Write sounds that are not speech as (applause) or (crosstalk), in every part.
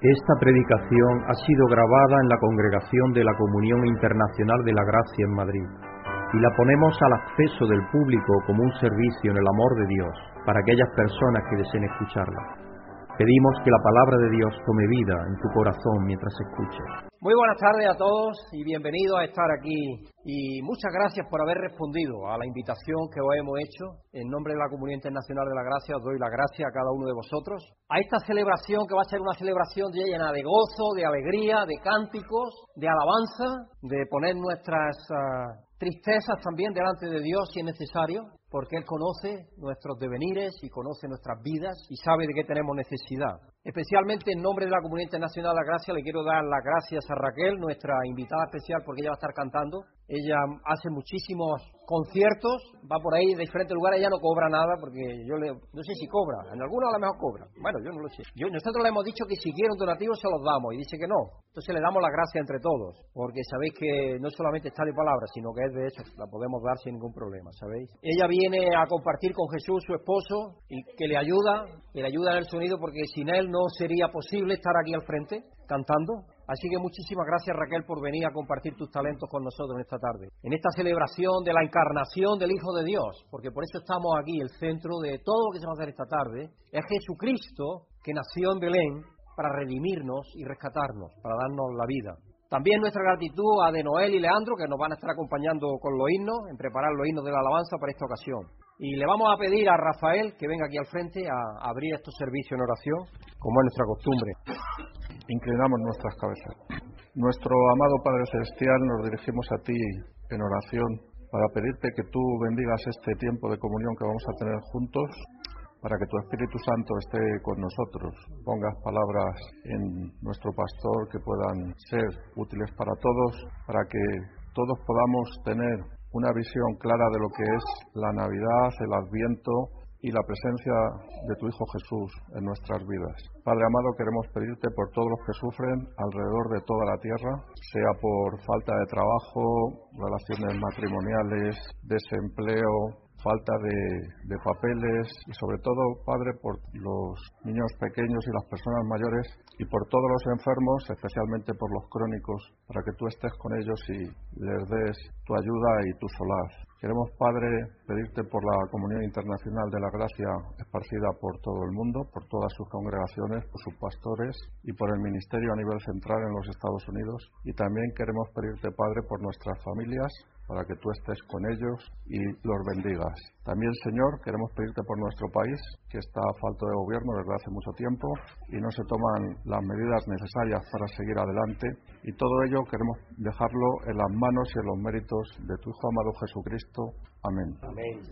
Esta predicación ha sido grabada en la congregación de la Comunión Internacional de la Gracia en Madrid y la ponemos al acceso del público como un servicio en el amor de Dios para aquellas personas que deseen escucharla. Pedimos que la palabra de Dios tome vida en tu corazón mientras escuches. Muy buenas tardes a todos y bienvenidos a estar aquí. Y muchas gracias por haber respondido a la invitación que os hemos hecho. En nombre de la Comunidad Internacional de la Gracia doy la gracia a cada uno de vosotros. A esta celebración que va a ser una celebración llena de gozo, de alegría, de cánticos, de alabanza, de poner nuestras ah, tristezas también delante de Dios si es necesario, porque Él conoce nuestros devenires y conoce nuestras vidas y sabe de qué tenemos necesidad. Especialmente en nombre de la Comunidad Internacional de la Gracia le quiero dar las gracias a Raquel, nuestra invitada especial, porque ella va a estar cantando. Ella hace muchísimos conciertos, va por ahí de diferentes lugares, ella no cobra nada porque yo le, no sé si cobra, en algunos a lo mejor cobra, bueno, yo no lo sé. Yo, nosotros le hemos dicho que si quiere un donativo se los damos y dice que no. Entonces le damos la gracia entre todos, porque sabéis que no solamente está de palabra, sino que es de hecho, la podemos dar sin ningún problema, ¿sabéis? Ella viene a compartir con Jesús, su esposo, y que le ayuda, que le ayuda en el sonido, porque sin él no sería posible estar aquí al frente cantando. Así que muchísimas gracias Raquel por venir a compartir tus talentos con nosotros en esta tarde. En esta celebración de la encarnación del Hijo de Dios, porque por eso estamos aquí, el centro de todo lo que se va a hacer esta tarde, es Jesucristo que nació en Belén para redimirnos y rescatarnos, para darnos la vida. También nuestra gratitud a de Noel y Leandro, que nos van a estar acompañando con los himnos, en preparar los himnos de la alabanza para esta ocasión. Y le vamos a pedir a Rafael que venga aquí al frente a abrir estos servicios en oración, como es nuestra costumbre. Inclinamos nuestras cabezas. Nuestro amado Padre Celestial, nos dirigimos a ti en oración para pedirte que tú bendigas este tiempo de comunión que vamos a tener juntos, para que tu Espíritu Santo esté con nosotros, pongas palabras en nuestro pastor que puedan ser útiles para todos, para que todos podamos tener una visión clara de lo que es la Navidad, el Adviento y la presencia de tu Hijo Jesús en nuestras vidas. Padre amado, queremos pedirte por todos los que sufren alrededor de toda la tierra, sea por falta de trabajo, relaciones matrimoniales, desempleo, falta de, papeles y sobre todo, Padre, por los niños pequeños y las personas mayores y por todos los enfermos, especialmente por los crónicos, para que tú estés con ellos y les des tu ayuda y tu solaz. Queremos, Padre, pedirte por la comunidad internacional de la gracia esparcida por todo el mundo, por todas sus congregaciones, por sus pastores y por el ministerio a nivel central en los Estados Unidos. Y también queremos pedirte, Padre, por nuestras familias, para que tú estés con ellos y los bendigas. También, Señor, queremos pedirte por nuestro país, que está a falta de gobierno desde hace mucho tiempo y no se toman las medidas necesarias para seguir adelante. Y todo ello queremos dejarlo en las manos y en los méritos de tu Hijo amado Jesucristo. Amén. Amén.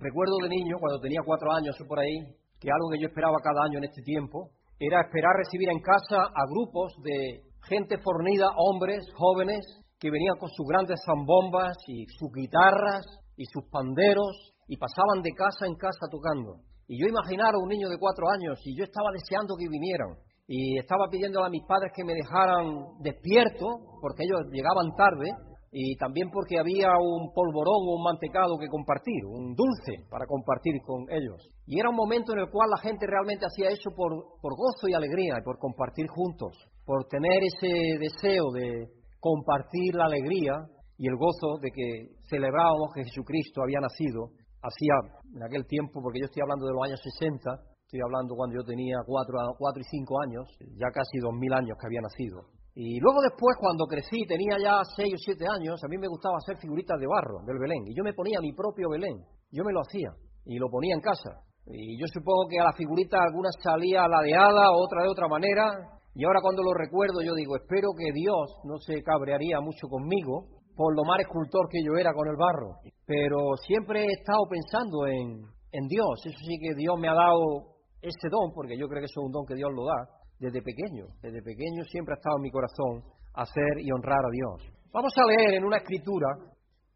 Recuerdo de niño, cuando tenía cuatro años o por ahí, que algo que yo esperaba cada año en este tiempo era esperar recibir en casa a grupos de gente fornida, hombres, jóvenes, que venían con sus grandes zambombas y sus guitarras y sus panderos y pasaban de casa en casa tocando. Y yo imaginaba a un niño de cuatro años y yo estaba deseando que vinieran. Y estaba pidiendo a mis padres que me dejaran despierto, porque ellos llegaban tarde, y también porque había un polvorón o un mantecado que compartir, un dulce para compartir con ellos. Y era un momento en el cual la gente realmente hacía eso por, por gozo y alegría, y por compartir juntos, por tener ese deseo de, compartir la alegría y el gozo de que celebrábamos que Jesucristo había nacido hacía en aquel tiempo, porque yo estoy hablando de los años 60, estoy hablando cuando yo tenía 4, cuatro y 5 años, ya casi 2.000 años que había nacido. Y luego después, cuando crecí, tenía ya 6 o 7 años, a mí me gustaba hacer figuritas de barro del Belén. Y yo me ponía mi propio Belén. Yo me lo hacía. Y lo ponía en casa. Y yo supongo que a la figurita alguna salía ladeada, otra de otra manera. Y ahora cuando lo recuerdo yo digo, espero que Dios no se cabrearía mucho conmigo por lo mal escultor que yo era con el barro. Pero siempre he estado pensando en, en Dios. Eso sí que Dios me ha dado ese don, porque yo creo que eso es un don que Dios lo da desde pequeño. Desde pequeño siempre ha estado en mi corazón hacer y honrar a Dios. Vamos a leer en una escritura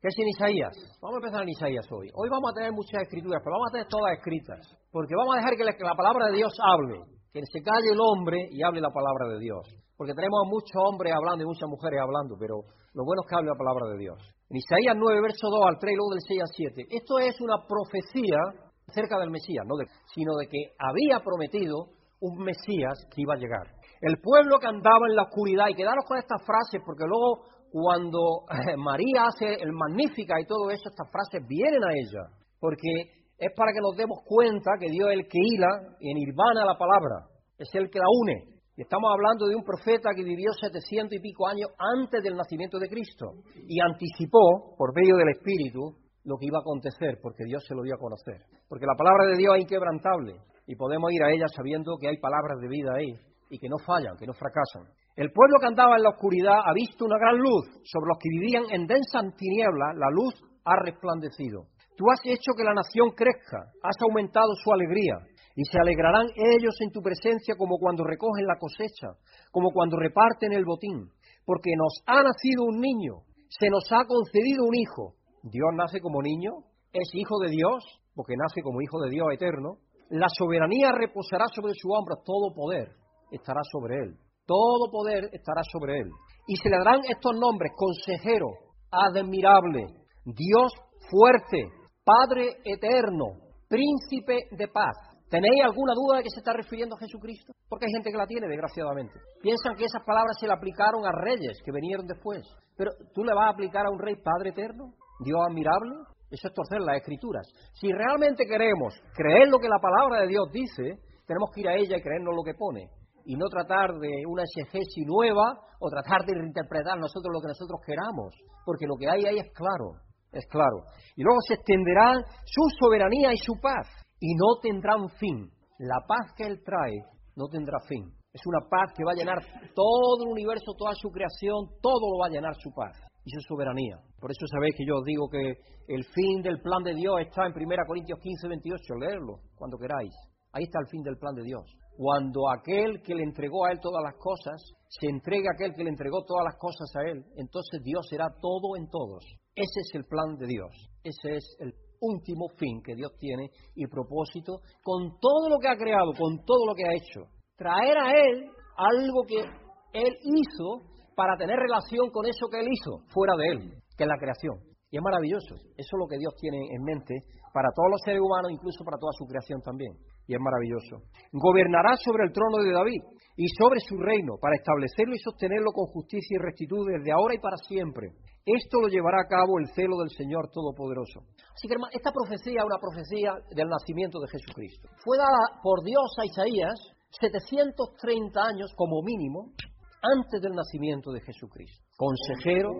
que es en Isaías. Vamos a empezar en Isaías hoy. Hoy vamos a tener muchas escrituras, pero vamos a tener todas escritas. Porque vamos a dejar que la palabra de Dios hable que se calle el hombre y hable la palabra de Dios. Porque tenemos a muchos hombres hablando y muchas mujeres hablando, pero lo bueno es que hable la palabra de Dios. En Isaías 9, verso 2 al 3 y luego del 6 al 7. Esto es una profecía acerca del Mesías, no sino de que había prometido un Mesías que iba a llegar. El pueblo que andaba en la oscuridad, y quedaros con estas frases, porque luego cuando eh, María hace el Magnífica y todo eso, estas frases vienen a ella, porque es para que nos demos cuenta que Dios es el que hila en nirvana la palabra, es el que la une. Y estamos hablando de un profeta que vivió setecientos y pico años antes del nacimiento de Cristo y anticipó, por medio del Espíritu, lo que iba a acontecer, porque Dios se lo dio a conocer. Porque la palabra de Dios es inquebrantable y podemos ir a ella sabiendo que hay palabras de vida ahí y que no fallan, que no fracasan. El pueblo que andaba en la oscuridad ha visto una gran luz. Sobre los que vivían en densa tiniebla, la luz ha resplandecido. Tú has hecho que la nación crezca, has aumentado su alegría, y se alegrarán ellos en tu presencia como cuando recogen la cosecha, como cuando reparten el botín, porque nos ha nacido un niño, se nos ha concedido un hijo. Dios nace como niño, es hijo de Dios, porque nace como hijo de Dios eterno. La soberanía reposará sobre su hombro, todo poder estará sobre él. Todo poder estará sobre él. Y se le darán estos nombres, consejero, admirable, Dios fuerte, Padre eterno, príncipe de paz. ¿Tenéis alguna duda de que se está refiriendo a Jesucristo? Porque hay gente que la tiene, desgraciadamente. Piensan que esas palabras se le aplicaron a reyes que vinieron después. Pero ¿tú le vas a aplicar a un rey Padre eterno? ¿Dios admirable? Eso es torcer las escrituras. Si realmente queremos creer lo que la palabra de Dios dice, tenemos que ir a ella y creernos lo que pone y no tratar de una exegesis nueva o tratar de reinterpretar nosotros lo que nosotros queramos, porque lo que hay ahí es claro, es claro. Y luego se extenderá su soberanía y su paz, y no tendrán fin. La paz que Él trae no tendrá fin. Es una paz que va a llenar todo el universo, toda su creación, todo lo va a llenar su paz y su soberanía. Por eso sabéis que yo os digo que el fin del plan de Dios está en 1 Corintios 15, 28, leerlo cuando queráis. Ahí está el fin del plan de Dios cuando aquel que le entregó a él todas las cosas, se entrega a aquel que le entregó todas las cosas a él, entonces Dios será todo en todos. Ese es el plan de Dios, ese es el último fin que Dios tiene y propósito con todo lo que ha creado, con todo lo que ha hecho. Traer a Él algo que Él hizo para tener relación con eso que Él hizo, fuera de Él, que es la creación. Y es maravilloso. Eso es lo que Dios tiene en mente para todos los seres humanos, incluso para toda su creación también y es maravilloso. Gobernará sobre el trono de David y sobre su reino para establecerlo y sostenerlo con justicia y rectitud desde ahora y para siempre. Esto lo llevará a cabo el celo del Señor Todopoderoso. Así que, hermano, esta profecía es una profecía del nacimiento de Jesucristo. Fue dada por Dios a Isaías 730 años como mínimo antes del nacimiento de Jesucristo. Consejero,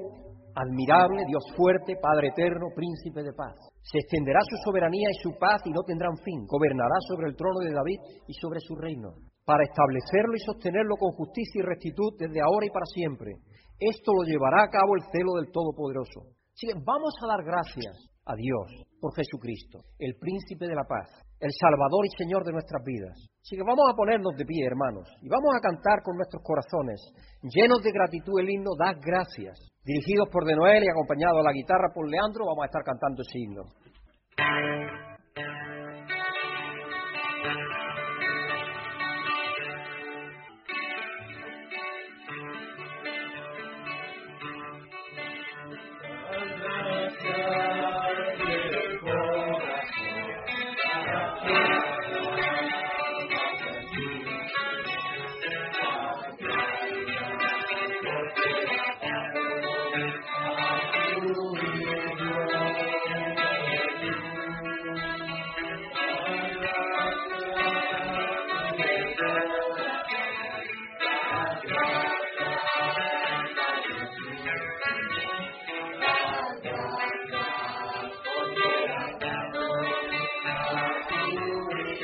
admirable, Dios fuerte, Padre eterno, príncipe de paz. Se extenderá su soberanía y su paz y no tendrán fin. Gobernará sobre el trono de David y sobre su reino, para establecerlo y sostenerlo con justicia y rectitud desde ahora y para siempre. Esto lo llevará a cabo el celo del Todopoderoso. Así que vamos a dar gracias a Dios por Jesucristo, el príncipe de la paz, el Salvador y Señor de nuestras vidas. Así que vamos a ponernos de pie, hermanos, y vamos a cantar con nuestros corazones, llenos de gratitud el himno, da gracias dirigidos por De Noel y acompañado a la guitarra por Leandro, vamos a estar cantando ese himno.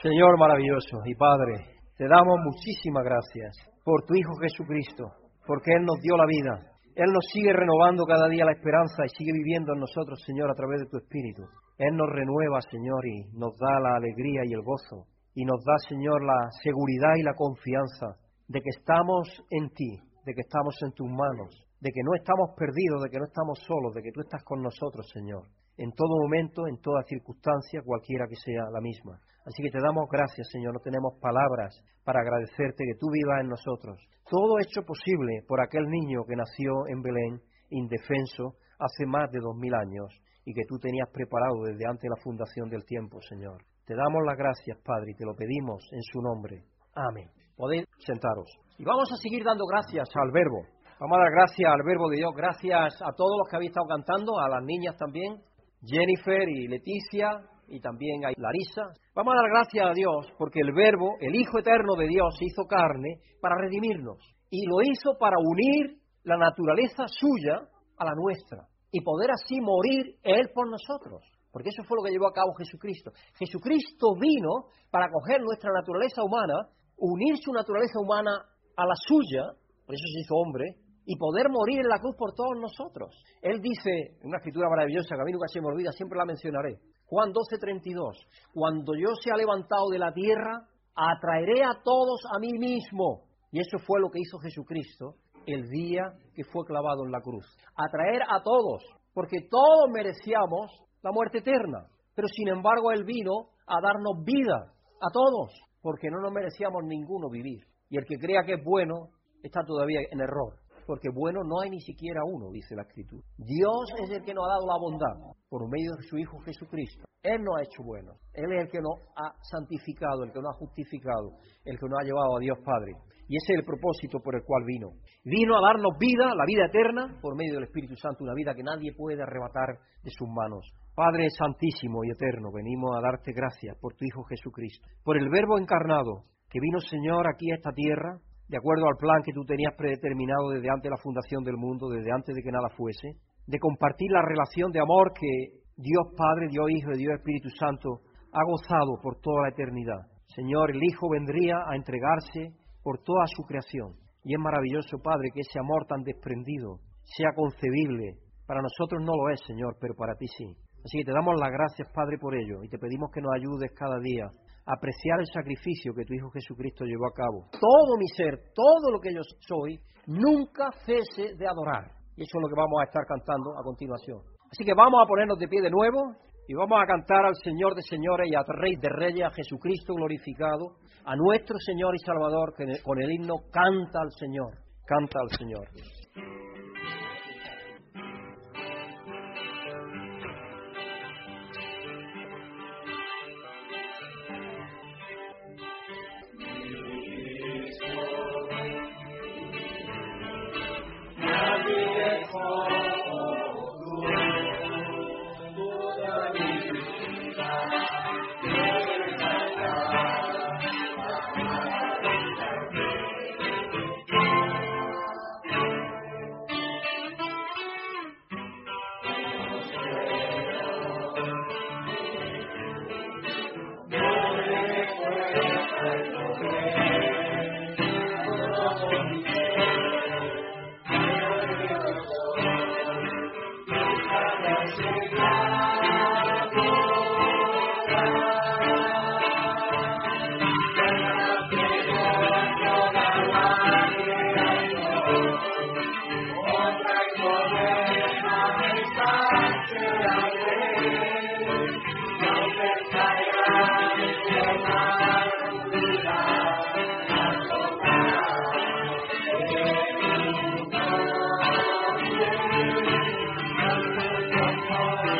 Señor maravilloso y Padre, te damos muchísimas gracias por tu Hijo Jesucristo, porque Él nos dio la vida. Él nos sigue renovando cada día la esperanza y sigue viviendo en nosotros, Señor, a través de tu Espíritu. Él nos renueva, Señor, y nos da la alegría y el gozo. Y nos da, Señor, la seguridad y la confianza de que estamos en ti, de que estamos en tus manos, de que no estamos perdidos, de que no estamos solos, de que tú estás con nosotros, Señor, en todo momento, en toda circunstancia, cualquiera que sea la misma. Así que te damos gracias, Señor. No tenemos palabras para agradecerte que tú vivas en nosotros. Todo hecho posible por aquel niño que nació en Belén, indefenso, hace más de dos mil años y que tú tenías preparado desde antes de la fundación del tiempo, Señor. Te damos las gracias, Padre, y te lo pedimos en su nombre. Amén. Podéis sentaros. Y vamos a seguir dando gracias al Verbo. Vamos a dar gracias al Verbo de Dios. Gracias a todos los que habéis estado cantando, a las niñas también, Jennifer y Leticia, y también a Larisa. Vamos a dar gracias a Dios porque el Verbo, el Hijo Eterno de Dios, se hizo carne para redimirnos y lo hizo para unir la naturaleza suya a la nuestra y poder así morir Él por nosotros. Porque eso fue lo que llevó a cabo Jesucristo. Jesucristo vino para coger nuestra naturaleza humana, unir su naturaleza humana a la suya, por eso se hizo hombre, y poder morir en la cruz por todos nosotros. Él dice, en una escritura maravillosa que a mí nunca se me olvida, siempre la mencionaré, Juan 12:32, cuando yo sea levantado de la tierra, atraeré a todos a mí mismo. Y eso fue lo que hizo Jesucristo el día que fue clavado en la cruz. Atraer a todos, porque todos merecíamos la muerte eterna. Pero sin embargo Él vino a darnos vida a todos, porque no nos merecíamos ninguno vivir. Y el que crea que es bueno está todavía en error porque bueno no hay ni siquiera uno, dice la Escritura. Dios es el que nos ha dado la bondad por medio de su Hijo Jesucristo. Él nos ha hecho bueno, Él es el que nos ha santificado, el que nos ha justificado, el que nos ha llevado a Dios Padre. Y ese es el propósito por el cual vino. Vino a darnos vida, la vida eterna, por medio del Espíritu Santo, una vida que nadie puede arrebatar de sus manos. Padre Santísimo y Eterno, venimos a darte gracias por tu Hijo Jesucristo, por el Verbo encarnado, que vino Señor aquí a esta tierra, de acuerdo al plan que tú tenías predeterminado desde antes de la fundación del mundo, desde antes de que nada fuese, de compartir la relación de amor que Dios Padre, Dios Hijo y Dios Espíritu Santo ha gozado por toda la eternidad. Señor, el Hijo vendría a entregarse por toda su creación. Y es maravilloso, Padre, que ese amor tan desprendido sea concebible. Para nosotros no lo es, Señor, pero para ti sí. Así que te damos las gracias, Padre, por ello, y te pedimos que nos ayudes cada día apreciar el sacrificio que tu Hijo Jesucristo llevó a cabo. Todo mi ser, todo lo que yo soy, nunca cese de adorar. Y eso es lo que vamos a estar cantando a continuación. Así que vamos a ponernos de pie de nuevo y vamos a cantar al Señor de señores y al Rey de reyes, a Jesucristo glorificado, a nuestro Señor y Salvador, que con el himno canta al Señor, canta al Señor. Lord.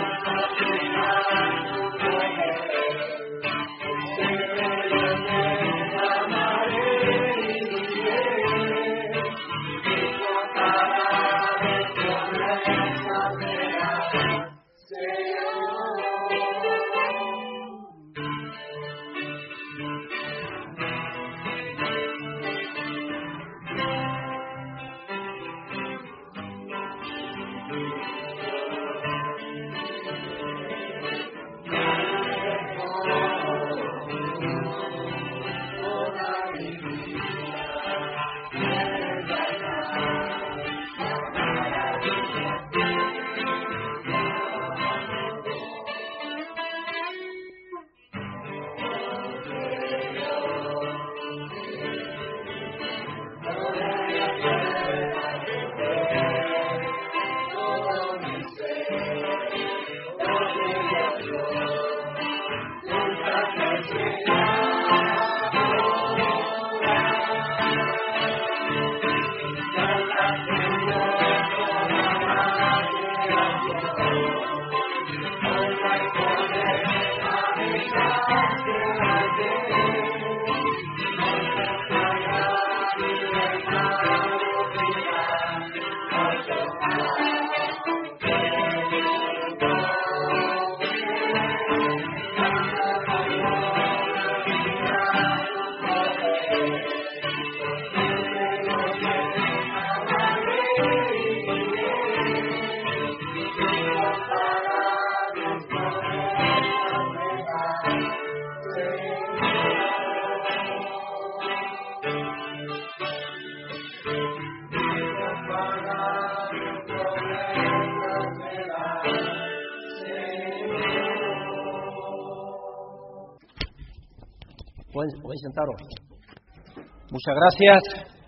Muchas gracias.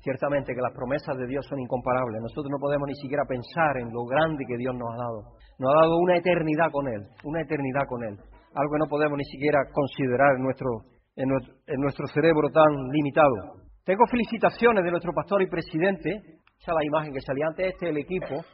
Ciertamente que las promesas de Dios son incomparables. Nosotros no podemos ni siquiera pensar en lo grande que Dios nos ha dado. Nos ha dado una eternidad con Él, una eternidad con Él. Algo que no podemos ni siquiera considerar en nuestro, en nuestro, en nuestro cerebro tan limitado. Tengo felicitaciones de nuestro pastor y presidente. Esa es la imagen que salía antes. Este es el equipo.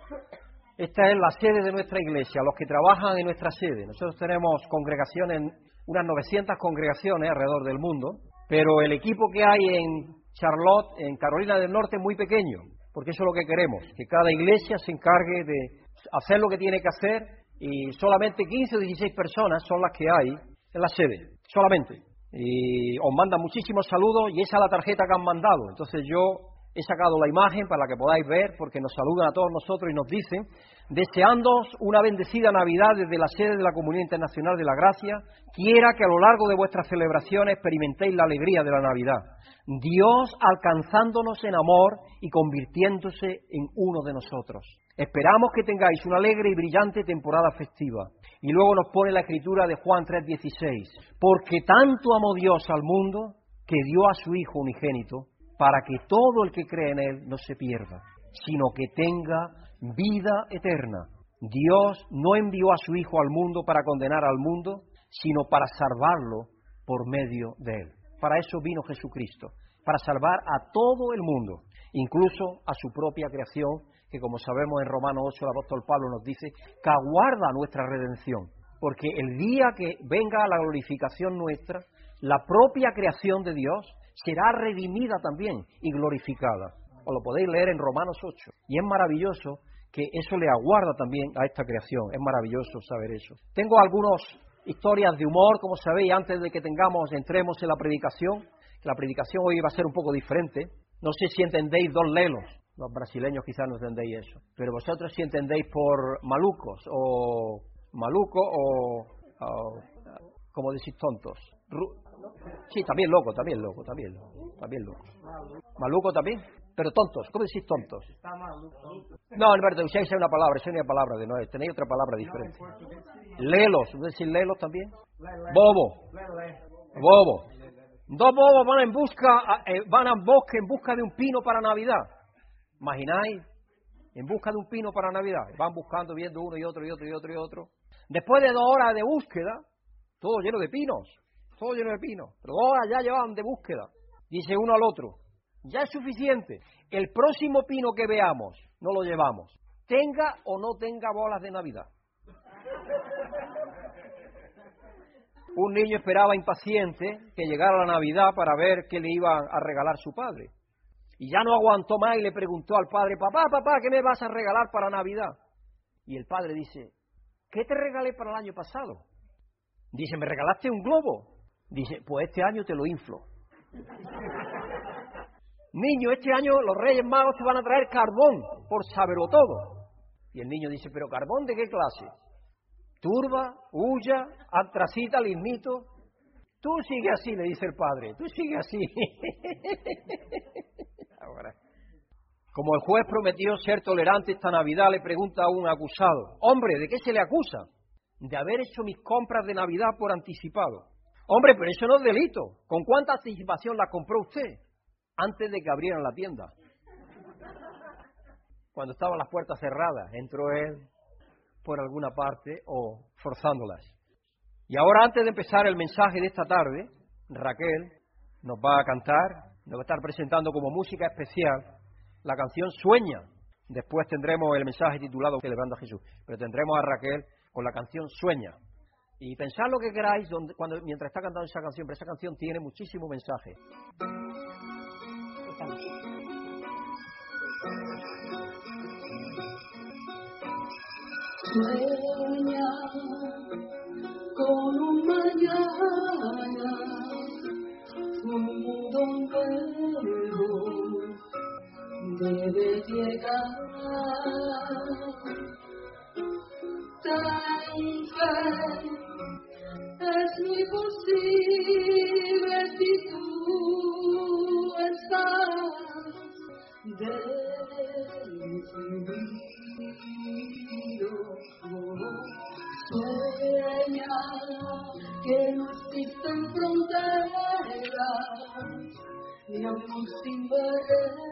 Esta es la sede de nuestra iglesia, los que trabajan en nuestra sede. Nosotros tenemos congregaciones unas 900 congregaciones alrededor del mundo, pero el equipo que hay en Charlotte, en Carolina del Norte, es muy pequeño, porque eso es lo que queremos, que cada iglesia se encargue de hacer lo que tiene que hacer y solamente 15 o 16 personas son las que hay en la sede, solamente. Y os mandan muchísimos saludos y esa es la tarjeta que han mandado. Entonces yo he sacado la imagen para que podáis ver, porque nos saludan a todos nosotros y nos dicen deseándoos una bendecida Navidad desde la sede de la Comunidad Internacional de la Gracia, quiera que a lo largo de vuestras celebraciones experimentéis la alegría de la Navidad. Dios alcanzándonos en amor y convirtiéndose en uno de nosotros. Esperamos que tengáis una alegre y brillante temporada festiva. Y luego nos pone la escritura de Juan 3:16, porque tanto amó Dios al mundo que dio a su Hijo unigénito, para que todo el que cree en Él no se pierda, sino que tenga vida eterna. Dios no envió a su Hijo al mundo para condenar al mundo, sino para salvarlo por medio de él. Para eso vino Jesucristo, para salvar a todo el mundo, incluso a su propia creación, que como sabemos en Romanos 8 el apóstol Pablo nos dice, que aguarda nuestra redención, porque el día que venga la glorificación nuestra, la propia creación de Dios será redimida también y glorificada. Os lo podéis leer en Romanos 8. Y es maravilloso que eso le aguarda también a esta creación. Es maravilloso saber eso. Tengo algunas historias de humor, como sabéis, antes de que tengamos, entremos en la predicación. La predicación hoy va a ser un poco diferente. No sé si entendéis dos lelos. Los brasileños quizás no entendéis eso. Pero vosotros si entendéis por malucos o maluco o, como decís tontos. Sí, también loco, también loco, también loco, también loco. Maluco también. Pero tontos, ¿cómo decís tontos? No, Alberto, usáis una palabra, esa es una palabra de Noé, tenéis otra palabra diferente. Lelos, ¿no decís lelos también? Bobo. Bobo. Dos bobos van en busca, eh, van al bosque en busca de un pino para Navidad. ¿Imagináis? En busca de un pino para Navidad. Van buscando, viendo uno y otro y otro y otro y otro. Después de dos horas de búsqueda, todo lleno de pinos, todo lleno de pinos, pero dos horas ya llevaban de búsqueda. Dice uno al otro, ya es suficiente. El próximo pino que veamos, no lo llevamos. Tenga o no tenga bolas de Navidad. Un niño esperaba impaciente que llegara la Navidad para ver qué le iba a regalar su padre. Y ya no aguantó más y le preguntó al padre, papá, papá, ¿qué me vas a regalar para Navidad? Y el padre dice, ¿qué te regalé para el año pasado? Dice, ¿me regalaste un globo? Dice, pues este año te lo inflo. (laughs) Niño, este año los Reyes Magos te van a traer carbón, por saberlo todo. Y el niño dice, ¿pero carbón de qué clase? Turba, huya, antracita, lignito. Tú sigue así, le dice el padre, tú sigue así. (laughs) Ahora, como el juez prometió ser tolerante esta Navidad, le pregunta a un acusado, hombre, ¿de qué se le acusa? De haber hecho mis compras de Navidad por anticipado. Hombre, pero eso no es delito. ¿Con cuánta anticipación la compró usted? antes de que abrieran la tienda. Cuando estaban las puertas cerradas, entró él por alguna parte o forzándolas. Y ahora, antes de empezar el mensaje de esta tarde, Raquel nos va a cantar, nos va a estar presentando como música especial la canción Sueña. Después tendremos el mensaje titulado Celebrando a Jesús, pero tendremos a Raquel con la canción Sueña y pensad lo que queráis donde, cuando, mientras está cantando esa canción, pero esa canción tiene muchísimo mensaje. Sueña con un mañana, un mundo nuevo debe llegar es muy posible si tú estás decidido. Sueña que no existen fronteras ni amor sin barreras,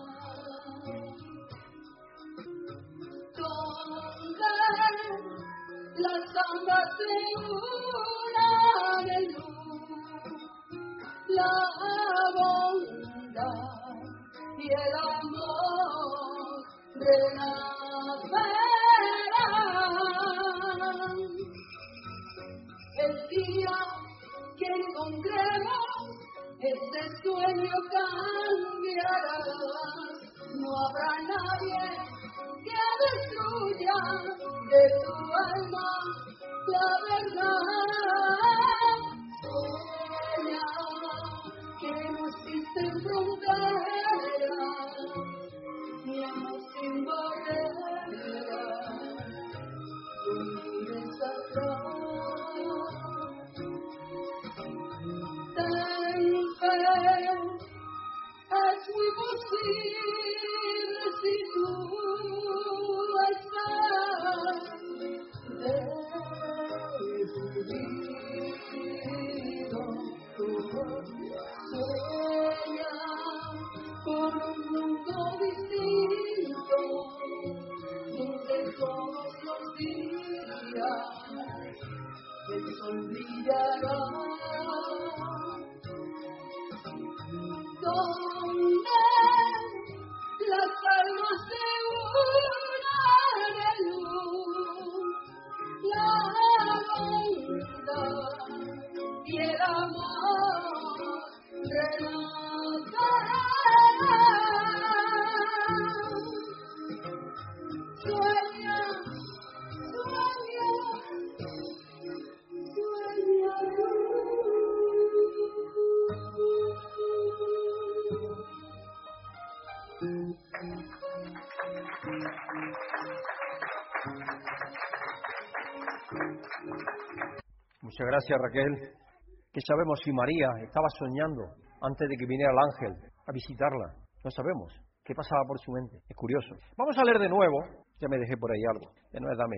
las ambas se unan en luz, la bondad y el amor renacerán. El día que encontremos este sueño cambiará. No habrá nadie que destruya de tu alma la Raquel. ¿Qué sabemos si María estaba soñando antes de que viniera el ángel a visitarla? No sabemos. ¿Qué pasaba por su mente? Es curioso. Vamos a leer de nuevo. Ya me dejé por ahí algo. No es dame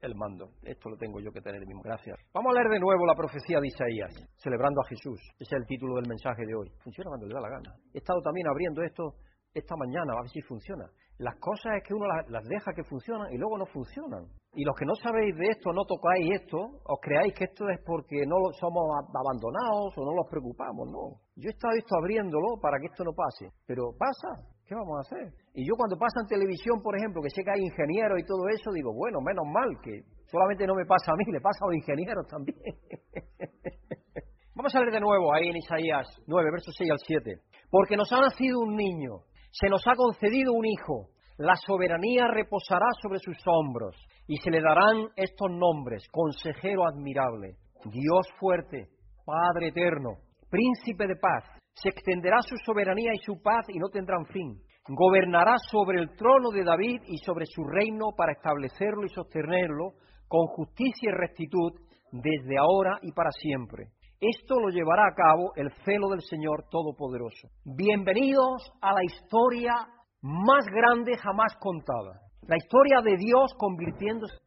el, mando. Esto lo tengo yo que tener. Gracias. Vamos a leer de nuevo la profecía de Isaías, celebrando a Jesús. Ese es el título del mensaje de hoy. Funciona cuando le da la gana. He estado también abriendo esto esta mañana, a ver si funciona. Las cosas es que uno las, deja que funcionan y luego no funcionan. Y los que no sabéis de esto, no tocáis esto, os creáis que esto es porque no somos abandonados o no nos preocupamos, no. Yo he estado esto abriéndolo para que esto no pase, pero pasa, ¿qué vamos a hacer? Y yo cuando pasa en televisión, por ejemplo, que sé que hay ingenieros y todo eso, digo, bueno, menos mal que solamente no me pasa a mí, le pasa a los ingenieros también. (laughs) Vamos a leer de nuevo ahí en Isaías 9, versos 6 al 7. Porque nos ha nacido un niño, se nos ha concedido un hijo, la soberanía reposará sobre sus hombros y se le darán estos nombres, consejero admirable, Dios fuerte, Padre eterno, príncipe de paz. Se extenderá su soberanía y su paz y no tendrán fin. Gobernará sobre el trono de David y sobre su reino para establecerlo y sostenerlo con justicia y rectitud desde ahora y para siempre. Esto lo llevará a cabo el celo del Señor Todopoderoso. Bienvenidos a la historia más grande jamás contada. La historia de Dios convirtiéndose,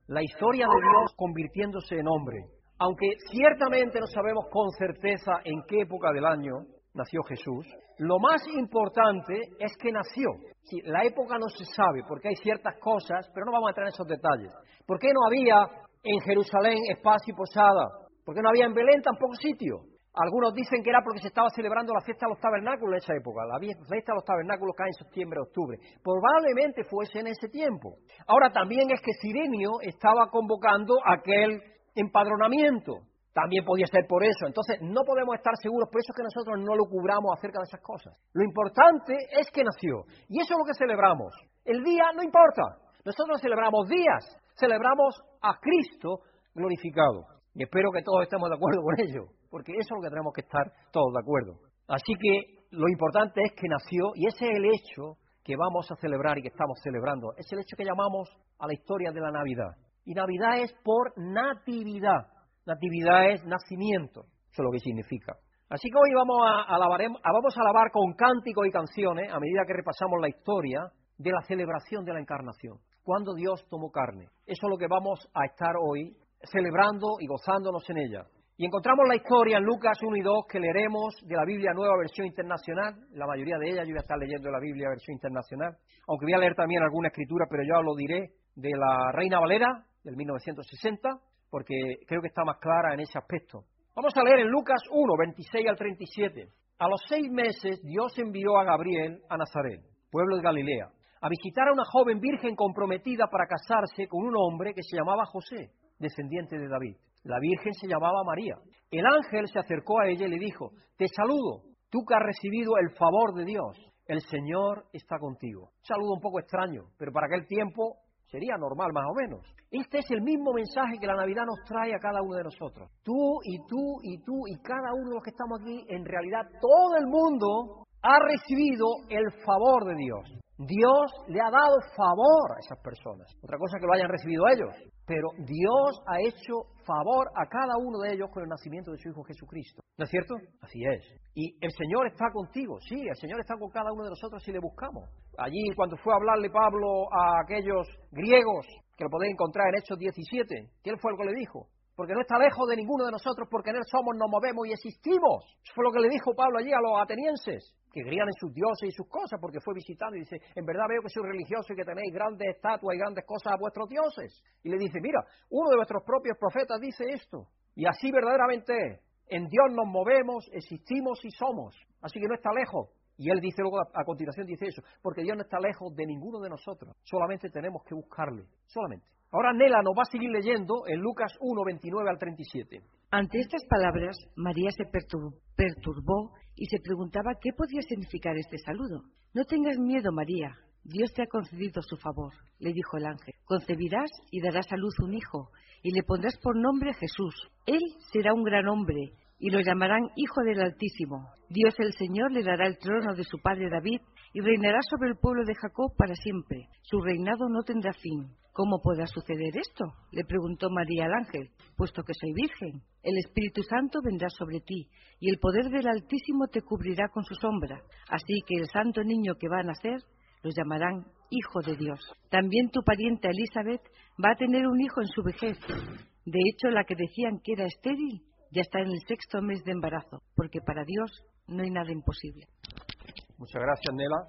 en hombre. Aunque ciertamente no sabemos con certeza en qué época del año nació Jesús, lo más importante es que nació. Sí, la época no se sabe porque hay ciertas cosas, pero no vamos a entrar en esos detalles. ¿Por qué no había en Jerusalén espacio y posada? ¿Por qué no había en Belén tampoco sitio? Algunos dicen que era porque se estaba celebrando la fiesta de los tabernáculos en esa época. La fiesta de los tabernáculos cae en septiembre, octubre. Probablemente fuese en ese tiempo. Ahora también es que Sirenio estaba convocando aquel empadronamiento. También podía ser por eso. Entonces, no podemos estar seguros, por eso es que nosotros no lo cubramos acerca de esas cosas. Lo importante es que nació. Y eso es lo que celebramos. El día no importa. Nosotros celebramos días. Celebramos a Cristo glorificado. Y espero que todos estemos de acuerdo con ello, porque eso es lo que tenemos que estar todos de acuerdo. Así que lo importante es que nació y ese es el hecho que vamos a celebrar y que estamos celebrando. Es el hecho que llamamos a la historia de la Navidad. Y Navidad es por natividad. Natividad es nacimiento. Eso es lo que significa. Así que hoy vamos a, alabar, vamos a alabar con cánticos y canciones, a medida que repasamos la historia de la celebración de la encarnación. Cuando Dios tomó carne. Eso es lo que vamos a estar hoy celebrando y gozándonos en ella. Y encontramos la historia en Lucas 1 y 2 que leeremos de la Biblia Nueva Versión Internacional. La mayoría de ellas yo voy a estar leyendo la Biblia Versión Internacional. Aunque voy a leer también alguna escritura, pero yo lo diré de la Reina Valera del 1960, porque creo que está más clara en ese aspecto. Vamos a leer en Lucas 1, 26 al 37. A los seis meses Dios envió a Gabriel a Nazaret, pueblo de Galilea, a visitar a una joven virgen comprometida para casarse con un hombre que se llamaba José descendiente de David. La Virgen se llamaba María. El ángel se acercó a ella y le dijo, te saludo, tú que has recibido el favor de Dios, el Señor está contigo. saludo un poco extraño, pero para aquel tiempo sería normal más o menos. Este es el mismo mensaje que la Navidad nos trae a cada uno de nosotros. Tú y tú y tú y cada uno de los que estamos aquí, en realidad todo el mundo ha recibido el favor de Dios. Dios le ha dado favor a esas personas. Otra cosa que lo hayan recibido ellos. Pero Dios ha hecho favor a cada uno de ellos con el nacimiento de su Hijo Jesucristo. ¿No es cierto? Así es. Y el Señor está contigo. Sí, el Señor está con cada uno de nosotros si le buscamos. Allí cuando fue a hablarle Pablo a aquellos griegos, que lo podéis encontrar en Hechos 17, ¿qué fue lo que le dijo? Porque no está lejos de ninguno de nosotros, porque en Él somos, nos movemos y existimos. Eso fue lo que le dijo Pablo allí a los atenienses que creían en sus dioses y sus cosas, porque fue visitando y dice, en verdad veo que sois religiosos y que tenéis grandes estatuas y grandes cosas a vuestros dioses. Y le dice, mira, uno de vuestros propios profetas dice esto, y así verdaderamente. En Dios nos movemos, existimos y somos. Así que no está lejos. Y él dice luego, a continuación dice eso, porque Dios no está lejos de ninguno de nosotros. Solamente tenemos que buscarle. Solamente. Ahora Nela nos va a seguir leyendo en Lucas 1, 29 al 37. Ante estas palabras, María se perturbó y se preguntaba qué podía significar este saludo. No tengas miedo, María. Dios te ha concedido su favor, le dijo el ángel. Concebirás y darás a luz un hijo, y le pondrás por nombre Jesús. Él será un gran hombre, y lo llamarán Hijo del Altísimo. Dios el Señor le dará el trono de su padre David, y reinará sobre el pueblo de Jacob para siempre. Su reinado no tendrá fin. ¿Cómo podrá suceder esto? le preguntó María al ángel, puesto que soy virgen. El Espíritu Santo vendrá sobre ti, y el poder del Altísimo te cubrirá con su sombra. Así que el santo niño que va a nacer lo llamarán Hijo de Dios. También tu pariente Elizabeth va a tener un hijo en su vejez. De hecho, la que decían que era estéril ya está en el sexto mes de embarazo, porque para Dios no hay nada imposible. Muchas gracias, Nela.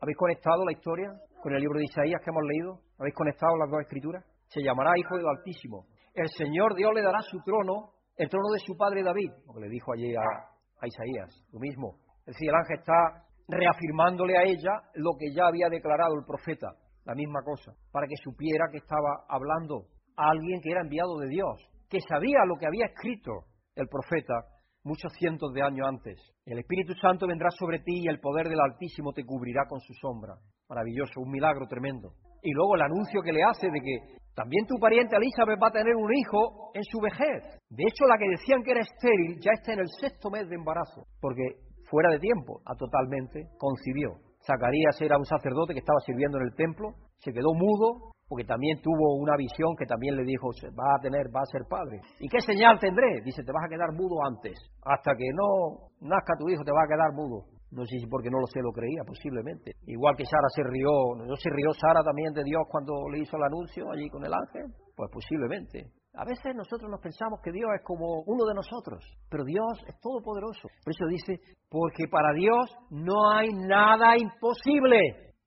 ¿Habéis conectado la historia con el libro de Isaías que hemos leído? ¿Habéis conectado las dos escrituras? Se llamará Hijo del Altísimo. El Señor Dios le dará su trono, el trono de su padre David, lo que le dijo allí a, Isaías, lo mismo. Es decir, el ángel está reafirmándole a ella lo que ya había declarado el profeta, la misma cosa, para que supiera que estaba hablando a alguien que era enviado de Dios, que sabía lo que había escrito el profeta muchos cientos de años antes. El Espíritu Santo vendrá sobre ti y el poder del Altísimo te cubrirá con su sombra. Maravilloso, un milagro tremendo. Y luego el anuncio que le hace de que también tu pariente Elizabeth va a tener un hijo en su vejez. De hecho, la que decían que era estéril ya está en el sexto mes de embarazo, porque fuera de tiempo, a totalmente, concibió. Zacarías era un sacerdote que estaba sirviendo en el templo, se quedó mudo porque también tuvo una visión que también le dijo, va a tener, va a ser padre. ¿Y qué señal tendré? Dice, te vas a quedar mudo antes. Hasta que no nazca tu hijo, te va a quedar mudo. No sé si porque no lo sé lo creía, posiblemente. Igual que Sara se rió, ¿no se rió Sara también de Dios cuando le hizo el anuncio allí con el ángel? Pues posiblemente. A veces nosotros nos pensamos que Dios es como uno de nosotros, pero Dios es todopoderoso. Por eso dice, porque para Dios no hay nada imposible.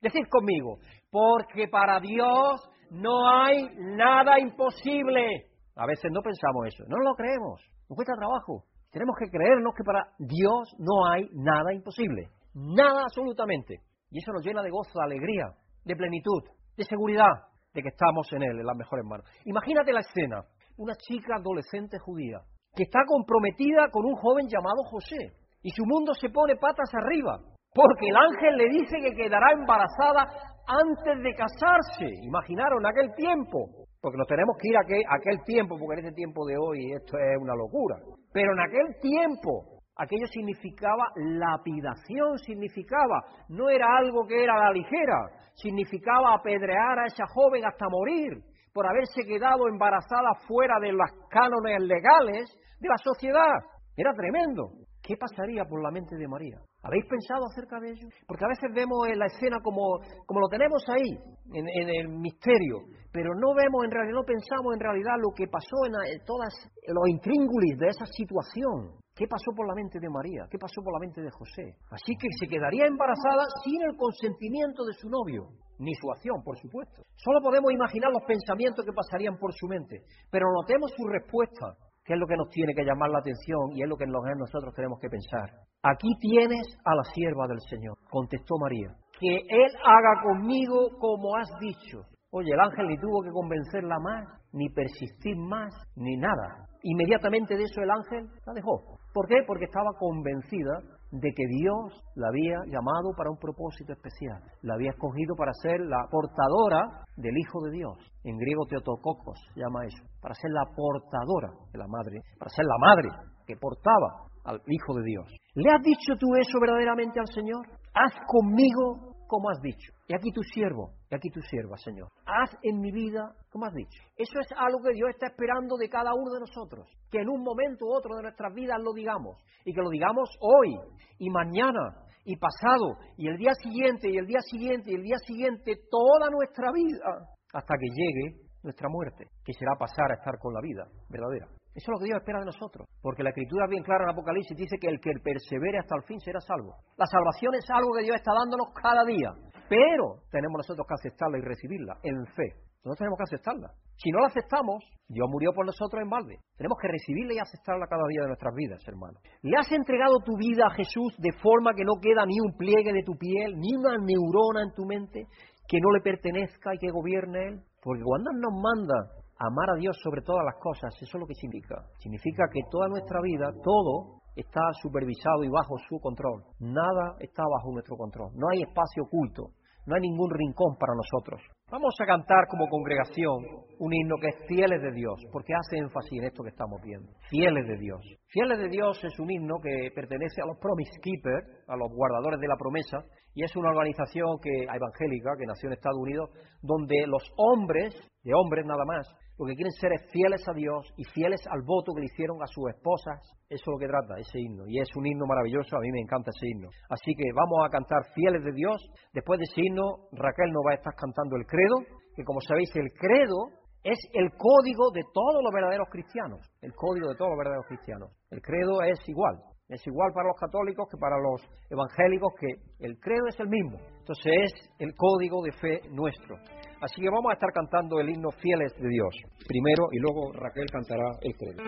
Decid conmigo, porque para Dios no hay nada imposible. A veces no pensamos eso, no lo creemos, nos cuesta trabajo. Tenemos que creernos que para Dios no hay nada imposible, nada absolutamente. Y eso nos llena de gozo, de alegría, de plenitud, de seguridad de que estamos en Él, en las mejores manos. Imagínate la escena, una chica adolescente judía que está comprometida con un joven llamado José y su mundo se pone patas arriba porque el ángel le dice que quedará embarazada antes de casarse. Imaginaron aquel tiempo, porque nos tenemos que ir a aquel, a aquel tiempo, porque en este tiempo de hoy esto es una locura. Pero en aquel tiempo aquello significaba lapidación, significaba, no era algo que era la ligera, significaba apedrear a esa joven hasta morir por haberse quedado embarazada fuera de las cánones legales de la sociedad. Era tremendo. ¿Qué pasaría por la mente de María? ¿Habéis pensado acerca de ello? Porque a veces vemos en la escena como, como lo tenemos ahí, en, en, el misterio, pero no vemos en realidad, no pensamos en realidad lo que pasó en, en todas los intríngulis de esa situación. ¿Qué pasó por la mente de María? ¿Qué pasó por la mente de José? Así que se quedaría embarazada sin el consentimiento de su novio, ni su acción, por supuesto. Solo podemos imaginar los pensamientos que pasarían por su mente, pero notemos su respuesta, que es lo que nos tiene que llamar la atención y es lo que nosotros tenemos que pensar. Aquí tienes a la sierva del Señor, contestó María, que Él haga conmigo como has dicho. Oye, el ángel ni tuvo que convencerla más, ni persistir más, ni nada. Inmediatamente de eso el ángel la dejó. ¿Por qué? Porque estaba convencida de que Dios la había llamado para un propósito especial. La había escogido para ser la portadora del Hijo de Dios. En griego teotococos llama eso. Para ser la portadora de la madre. Para ser la madre que portaba al Hijo de Dios. ¿Le has dicho tú eso verdaderamente al Señor? Haz conmigo como has dicho. Y aquí tu siervo, y aquí tu sierva, Señor. Haz en mi vida como has dicho. Eso es algo que Dios está esperando de cada uno de nosotros. Que en un momento u otro de nuestras vidas lo digamos. Y que lo digamos hoy, y mañana, y pasado, y el día siguiente, y el día siguiente, y el día siguiente, toda nuestra vida, hasta que llegue nuestra muerte, que será pasar a estar con la vida verdadera. Eso es lo que Dios espera de nosotros, porque la Escritura es bien clara en Apocalipsis, dice que el que persevere hasta el fin será salvo. La salvación es algo que Dios está dándonos cada día, pero tenemos nosotros que aceptarla y recibirla en fe. Nosotros tenemos que aceptarla. Si no la aceptamos, Dios murió por nosotros en balde. Tenemos que recibirla y aceptarla cada día de nuestras vidas, hermano. ¿Le has entregado tu vida a Jesús de forma que no queda ni un pliegue de tu piel, ni una neurona en tu mente que no le pertenezca y que gobierne Él? Porque cuando Él nos manda amar a Dios sobre todas las cosas, eso es lo que significa. Significa que toda nuestra vida, todo está supervisado y bajo su control. Nada está bajo nuestro control. No hay espacio oculto. No hay ningún rincón para nosotros. Vamos a cantar como congregación un himno que es Fieles de Dios, porque hace énfasis en esto que estamos viendo. Fieles de Dios. Fieles de Dios es un himno que pertenece a los Promise Keepers, a los guardadores de la promesa, y es una organización que, evangélica que nació en Estados Unidos, donde los hombres, de hombres nada más, lo que quieren ser es fieles a Dios y fieles al voto que le hicieron a sus esposas. Eso es lo que trata ese himno. Y es un himno maravilloso, a mí me encanta ese himno. Así que vamos a cantar fieles de Dios. Después de ese himno, Raquel nos va a estar cantando el credo, que como sabéis, el credo es el código de todos los verdaderos cristianos. El código de todos los verdaderos cristianos. El credo es igual. Es igual para los católicos que para los evangélicos, que el credo es el mismo. Entonces es el código de fe nuestro. Así que vamos a estar cantando el himno Fieles de Dios primero y luego Raquel cantará el credo.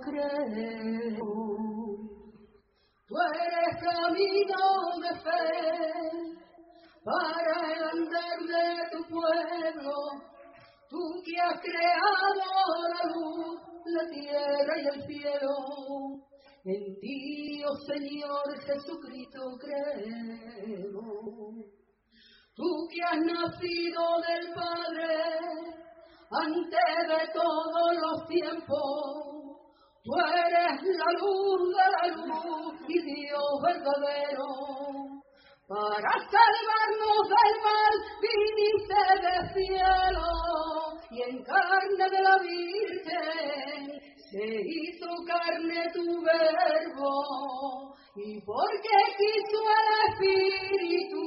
Creo. Tú eres camino de fe para el andar de tu pueblo. Tú que has creado la luz, la tierra y el cielo. En ti, oh Señor Jesucristo, creo. Tú que has nacido del Padre antes de todos los tiempos. Tú eres la luz de la luz y Dios verdadero. Para salvarnos del mal viniste del cielo y en carne de la Virgen se hizo carne tu verbo y porque quiso el Espíritu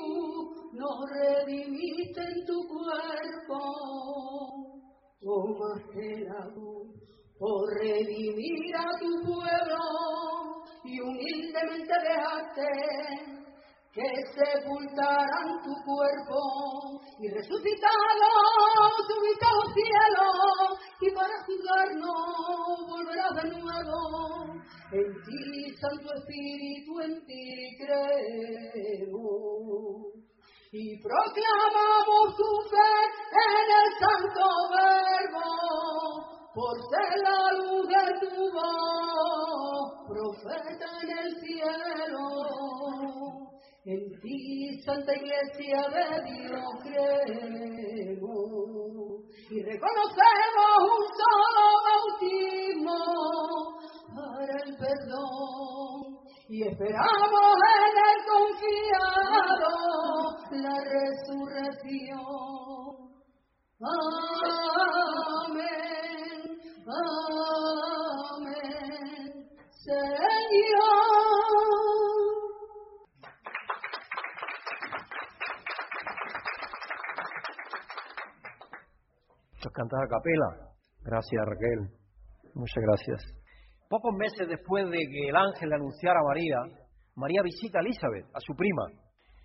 nos redimiste en tu cuerpo tomaste la por redimir a tu pueblo y humildemente dejaste que sepultaran tu cuerpo y resucitado subiste a los cielos y para juzgarnos volverás de nuevo. En ti Santo Espíritu en ti creo. Y proclamamos tu fe en el santo verbo, por ser la luz de tu voz, profeta en el cielo. En ti, Santa Iglesia de Dios, creo y reconocemos un solo bautismo para el perdón y esperamos en el confiado la resurrección. Amén, amén, Señor. Es cantar a capela. Gracias, Raquel. Muchas gracias. Pocos meses después de que el ángel le anunciara a María, María visita a Elizabeth, a su prima,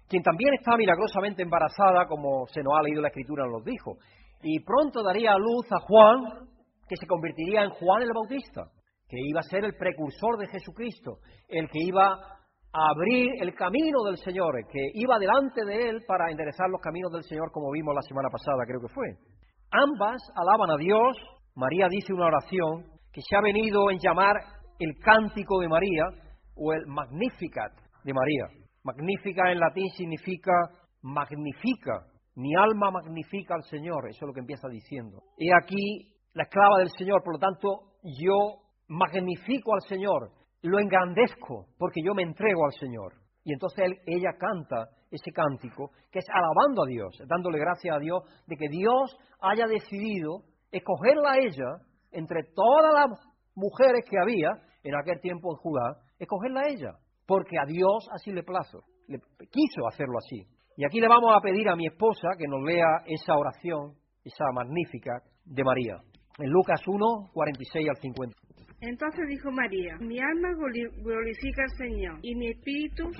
quien también está milagrosamente embarazada, como se nos ha leído la escritura, nos dijo. Y pronto daría a luz a Juan, que se convertiría en Juan el Bautista, que iba a ser el precursor de Jesucristo, el que iba a abrir el camino del Señor, el que iba delante de él para enderezar los caminos del Señor, como vimos la semana pasada, creo que fue. Ambas alaban a Dios. María dice una oración que se ha venido en llamar el cántico de María o el Magnificat de María. Magnífica en latín significa magnifica. Mi alma magnifica al Señor, eso es lo que empieza diciendo. He aquí la esclava del Señor, por lo tanto yo magnifico al Señor, lo engrandezco porque yo me entrego al Señor. Y entonces él- ella canta ese cántico que es alabando a Dios, dándole gracias a Dios de que Dios haya decidido escogerla a ella entre todas las mujeres que había en aquel tiempo en Judá, escogerla a ella, porque a Dios así le plazo, le quiso hacerlo así. Y aquí le vamos a pedir a mi esposa que nos lea esa oración, esa magnífica de María, en Lucas 1, 46 al 50. Entonces dijo María, mi alma glori- glorifica al Señor, y mi espíritu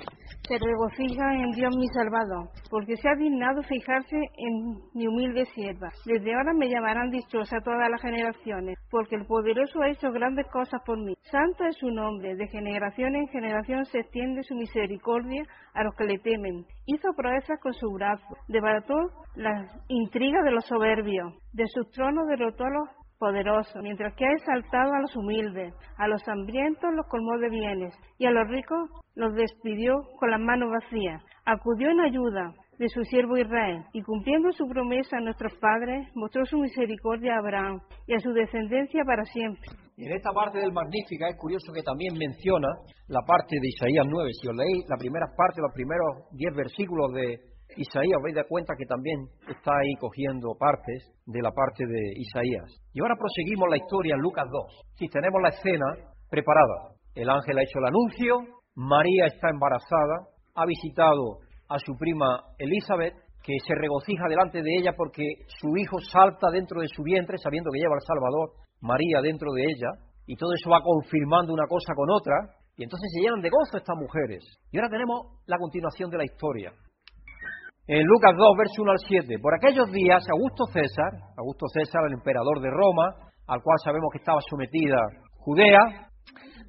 se regocija en Dios mi Salvador, porque se ha dignado fijarse en mi humilde sierva. Desde ahora me llamarán dichosa todas las generaciones, porque el poderoso ha hecho grandes cosas por mí. Santo es su nombre, de generación en generación se extiende su misericordia a los que le temen. Hizo proezas con su brazo, desbarató las intrigas de los soberbios, de sus tronos derrotó a los poderoso, mientras que ha exaltado a los humildes, a los hambrientos los colmó de bienes, y a los ricos los despidió con las manos vacías. Acudió en ayuda de su siervo Israel, y cumpliendo su promesa a nuestros padres, mostró su misericordia a Abraham y a su descendencia para siempre. Y en esta parte del Magnífica es curioso que también menciona la parte de Isaías 9. Si os leéis la primera parte, los primeros 10 versículos de Isaías, vais a cuenta que también está ahí cogiendo partes de la parte de Isaías. Y ahora proseguimos la historia en Lucas 2. Si tenemos la escena preparada. El ángel ha hecho el anuncio, María está embarazada, ha visitado a su prima Elizabeth, que se regocija delante de ella porque su hijo salta dentro de su vientre sabiendo que lleva al Salvador, María dentro de ella, y todo eso va confirmando una cosa con otra, y entonces se llenan de gozo estas mujeres. Y ahora tenemos la continuación de la historia. En Lucas 2, verso 1 al 7, por aquellos días Augusto César, Augusto César, el emperador de Roma, al cual sabemos que estaba sometida Judea,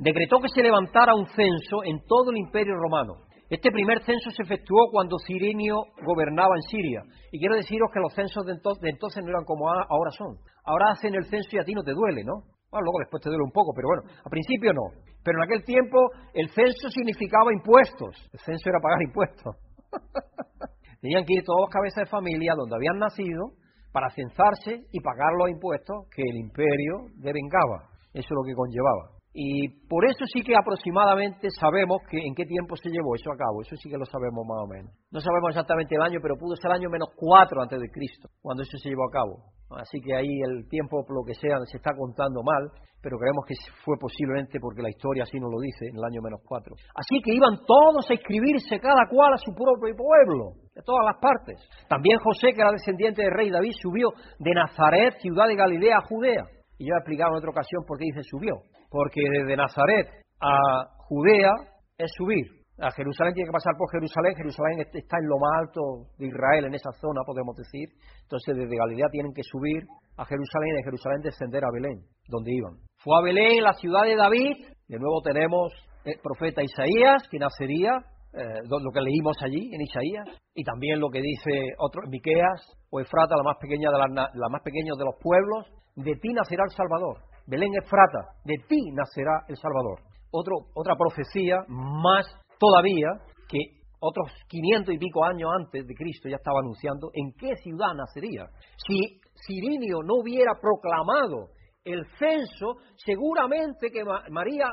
decretó que se levantara un censo en todo el imperio romano. Este primer censo se efectuó cuando Cirenio gobernaba en Siria. Y quiero deciros que los censos de entonces, no eran como ahora son. Ahora hacen el censo y a ti no te duele, ¿no? Bueno, luego después te duele un poco, pero bueno, al principio no. Pero en aquel tiempo el censo significaba impuestos. El censo era pagar impuestos. (laughs) Tenían que ir todos cabezas de familia donde habían nacido para censarse y pagar los impuestos que el imperio devengaba. Eso es lo que conllevaba. Y por eso sí que aproximadamente sabemos que en qué tiempo se llevó eso a cabo, eso sí que lo sabemos más o menos. No sabemos exactamente el año, pero pudo ser el año menos cuatro antes de Cristo, cuando eso se llevó a cabo. Así que ahí el tiempo, por lo que sea, se está contando mal, pero creemos que fue posiblemente porque la historia así nos lo dice, en el año menos cuatro. Así que iban todos a inscribirse, cada cual a su propio pueblo, de todas las partes. También José, que era descendiente del rey David, subió de Nazaret, ciudad de Galilea, a Judea. Y yo he explicado en otra ocasión por qué dice subió porque desde Nazaret a Judea es subir. A Jerusalén tiene que pasar por Jerusalén, Jerusalén está en lo más alto de Israel, en esa zona, podemos decir. Entonces, desde Galilea tienen que subir a Jerusalén y de Jerusalén descender a Belén, donde iban. Fue a Belén, la ciudad de David. De nuevo tenemos el profeta Isaías, que nacería, eh, lo que leímos allí en Isaías, y también lo que dice otro, Miqueas o Efrata, la más pequeña de la más pequeños de los pueblos, de ti nacerá el Salvador. Belén Efrata, de ti nacerá el Salvador. otra profecía más todavía que otros 500 y pico años antes de Cristo ya estaba anunciando en qué ciudad nacería. Si Sirinio no hubiera proclamado el censo, seguramente que María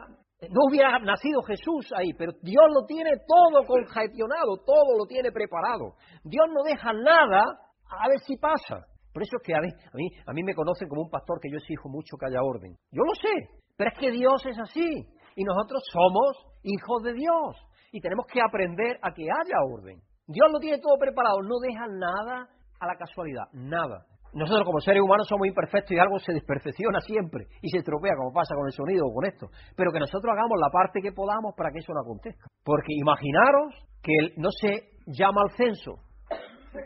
no hubiera nacido Jesús ahí, pero Dios lo tiene todo congestionado, todo lo tiene preparado. Dios no deja nada a ver si pasa. Por eso es que a mí, a mí, me conocen como un pastor que yo exijo mucho que haya orden. Yo lo sé, pero es que Dios es así. Y nosotros somos hijos de Dios. Y tenemos que aprender a que haya orden. Dios lo tiene todo preparado, no deja nada a la casualidad, nada. Nosotros como seres humanos somos imperfectos y algo se desperfecciona siempre y se estropea como pasa con el sonido o con esto. Pero que nosotros hagamos la parte que podamos para que eso no acontezca. Porque imaginaros que no se llama al censo,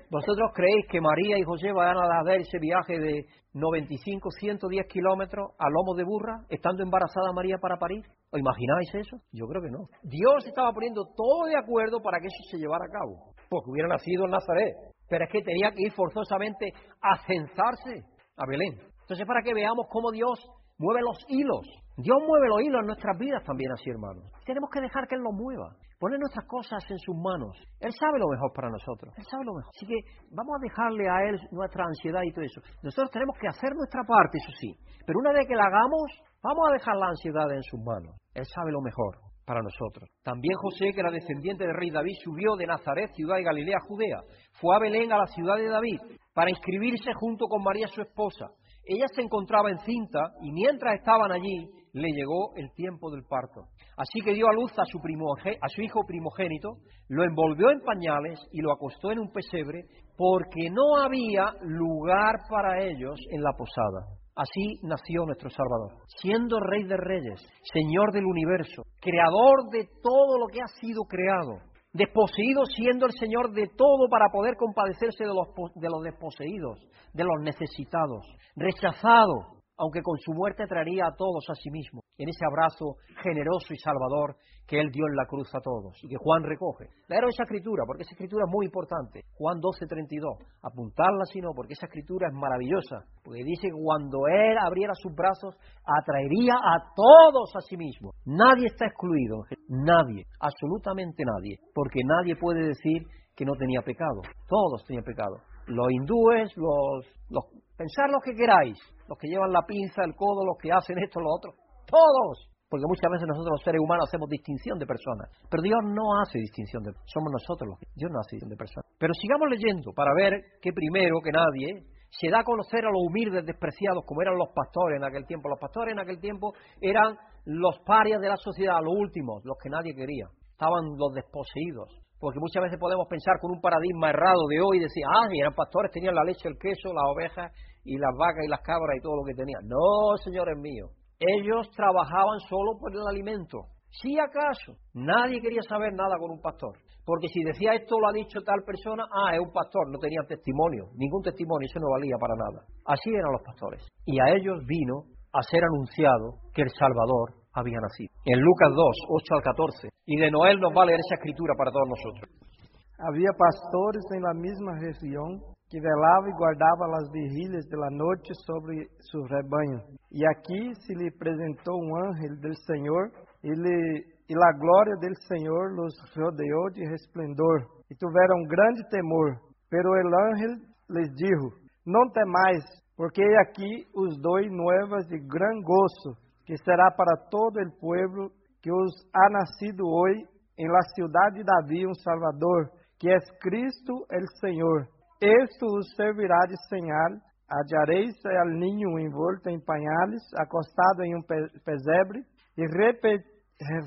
¿Vosotros creéis que María y José van a dar ese viaje de 95, 110 kilómetros a lomo de burra, estando embarazada María para parir? ¿Os imagináis eso? Yo creo que no. Dios estaba poniendo todo de acuerdo para que eso se llevara a cabo, porque hubiera nacido en Nazaret. Pero es que tenía que ir forzosamente a censarse a Belén. Entonces, para que veamos cómo Dios mueve los hilos. Dios mueve los hilos en nuestras vidas también así, hermanos. Tenemos que dejar que Él los mueva. Poner nuestras cosas en sus manos. Él sabe lo mejor para nosotros. Él sabe lo mejor. Así que vamos a dejarle a Él nuestra ansiedad y todo eso. Nosotros tenemos que hacer nuestra parte, eso sí. Pero una vez que la hagamos, vamos a dejar la ansiedad en sus manos. Él sabe lo mejor para nosotros. También José, que era descendiente del rey David, subió de Nazaret, ciudad de Galilea, Judea. Fue a Belén, a la ciudad de David, para inscribirse junto con María, su esposa. Ella se encontraba encinta y mientras estaban allí le llegó el tiempo del parto. Así que dio a luz a su, a su hijo primogénito, lo envolvió en pañales y lo acostó en un pesebre porque no había lugar para ellos en la posada. Así nació nuestro Salvador, siendo Rey de Reyes, Señor del universo, Creador de todo lo que ha sido creado, desposeído siendo el Señor de todo para poder compadecerse de los, de los desposeídos, de los necesitados, rechazado, aunque con su muerte traería a todos a sí mismo, en ese abrazo generoso y salvador que Él dio en la cruz a todos y que Juan recoge. Leer esa escritura, porque esa escritura es muy importante. Juan 12:32. Apuntarla si no, porque esa escritura es maravillosa, porque dice que cuando Él abriera sus brazos, atraería a todos a sí mismo. Nadie está excluido, nadie, absolutamente nadie, porque nadie puede decir que no tenía pecado. Todos tenían pecado. Los hindúes, los, los, pensar lo que queráis, los que llevan la pinza, el codo, los que hacen esto, lo otro, todos. Porque muchas veces nosotros los seres humanos hacemos distinción de personas. Pero Dios no hace distinción de Somos nosotros los que... Dios no hace distinción de personas. Pero sigamos leyendo para ver que primero que nadie se da a conocer a los humildes despreciados como eran los pastores en aquel tiempo. Los pastores en aquel tiempo eran los parias de la sociedad, los últimos, los que nadie quería. Estaban los desposeídos. Porque muchas veces podemos pensar con un paradigma errado de hoy y decir, ah, eran pastores, tenían la leche, el queso, las ovejas y las vacas y las cabras y todo lo que tenían. No, señores míos. Ellos trabajaban solo por el alimento. Si acaso, nadie quería saber nada con un pastor. Porque si decía esto lo ha dicho tal persona, ah, es un pastor, no tenía testimonio, ningún testimonio, eso no valía para nada. Así eran los pastores. Y a ellos vino a ser anunciado que el Salvador había nacido. En Lucas 2, 8 al 14. Y de Noel nos va a leer esa escritura para todos nosotros. Había pastores en la misma región que velava e guardava as vigílias da noite sobre seu rebanho. E aqui se lhe apresentou um anjo do Senhor, e, lhe, e a glória do Senhor los rodeou de resplendor, e tiveram grande temor. Pero el ángel les dijo, não temais, porque aqui os doi nuevas de gran gozo, que será para todo o povo que os ha nascido hoje em la cidade de Davi um Salvador, que é Cristo el Senhor. Esto os servirá de señal. Hallaréis al niño envolto em pañales, acostado em um pesebre, e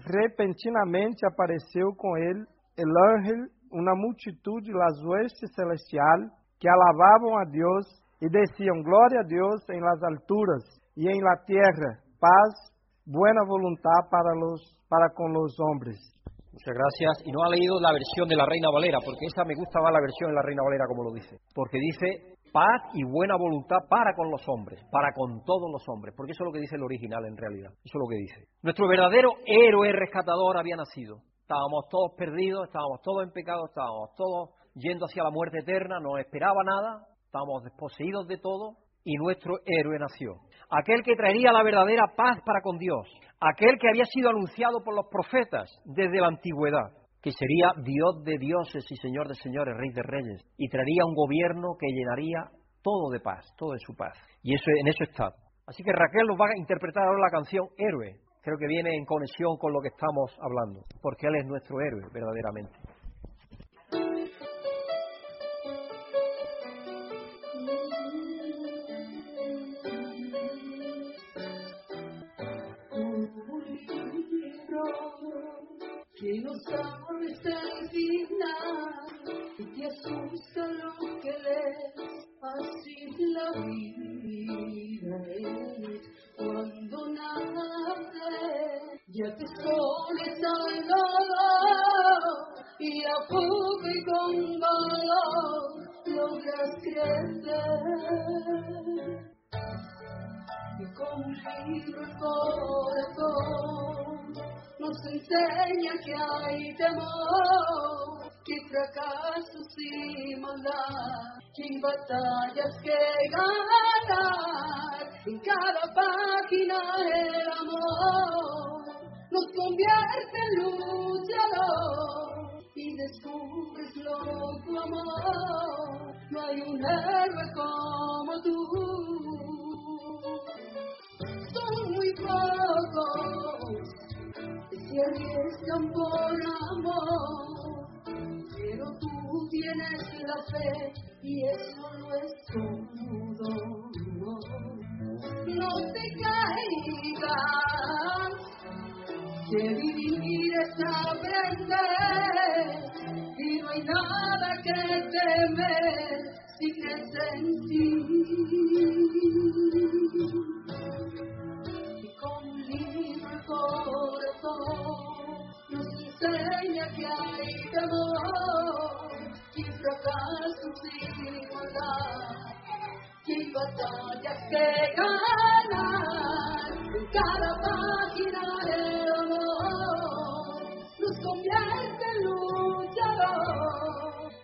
repentinamente apareceu com ele el ángel, uma multitude las huestes celestial, que alabavam a Deus e desciam glória a Deus em las alturas e em la tierra, paz, buena voluntad para los para con los hombres. Muchas gracias. Y no ha leído la versión de la Reina Valera, porque esa me gusta más la versión de la Reina Valera como lo dice. Porque dice paz y buena voluntad para con los hombres, para con todos los hombres, porque eso es lo que dice el original en realidad. Eso es lo que dice. Nuestro verdadero héroe rescatador había nacido. Estábamos todos perdidos, estábamos todos en pecado, estábamos todos yendo hacia la muerte eterna, no esperaba nada, estábamos desposeídos de todo y nuestro héroe nació. Aquel que traería la verdadera paz para con Dios, aquel que había sido anunciado por los profetas desde la antigüedad, que sería Dios de dioses y Señor de señores, Rey de reyes, y traería un gobierno que llenaría todo de paz, todo de su paz. Y eso, en eso está. Así que Raquel nos va a interpretar ahora la canción Héroe. Creo que viene en conexión con lo que estamos hablando, porque Él es nuestro héroe, verdaderamente. El final y asusta lo que lees, así la vida es cuando nace, ya te expones al dolor y a poco y con valor logras crecer. Y con un libro nos enseña que hay temor, que fracasos y maldad, que hay batallas que ganar, en cada página el amor nos convierte en luchador y descubres loco amor, no hay un héroe como tú. Son muy pocos se arriesgan por amor, pero tú tienes la fe y eso no es todo. No te caigas, que vivir es aprender y no hay nada que temer si crees en ti corazón nos enseña que hay temor, que fracasos sin igualdad, que batallas que ganar, cada página el amor nos convierte en luchador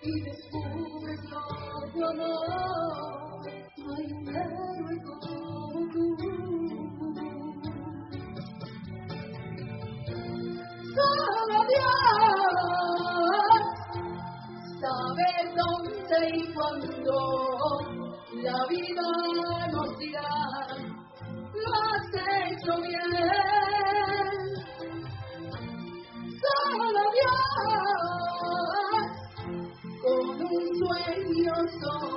y descubres nuestro amor, y cuando la vida nos dirá, lo has hecho bien. Solo Dios, con un sueño solo,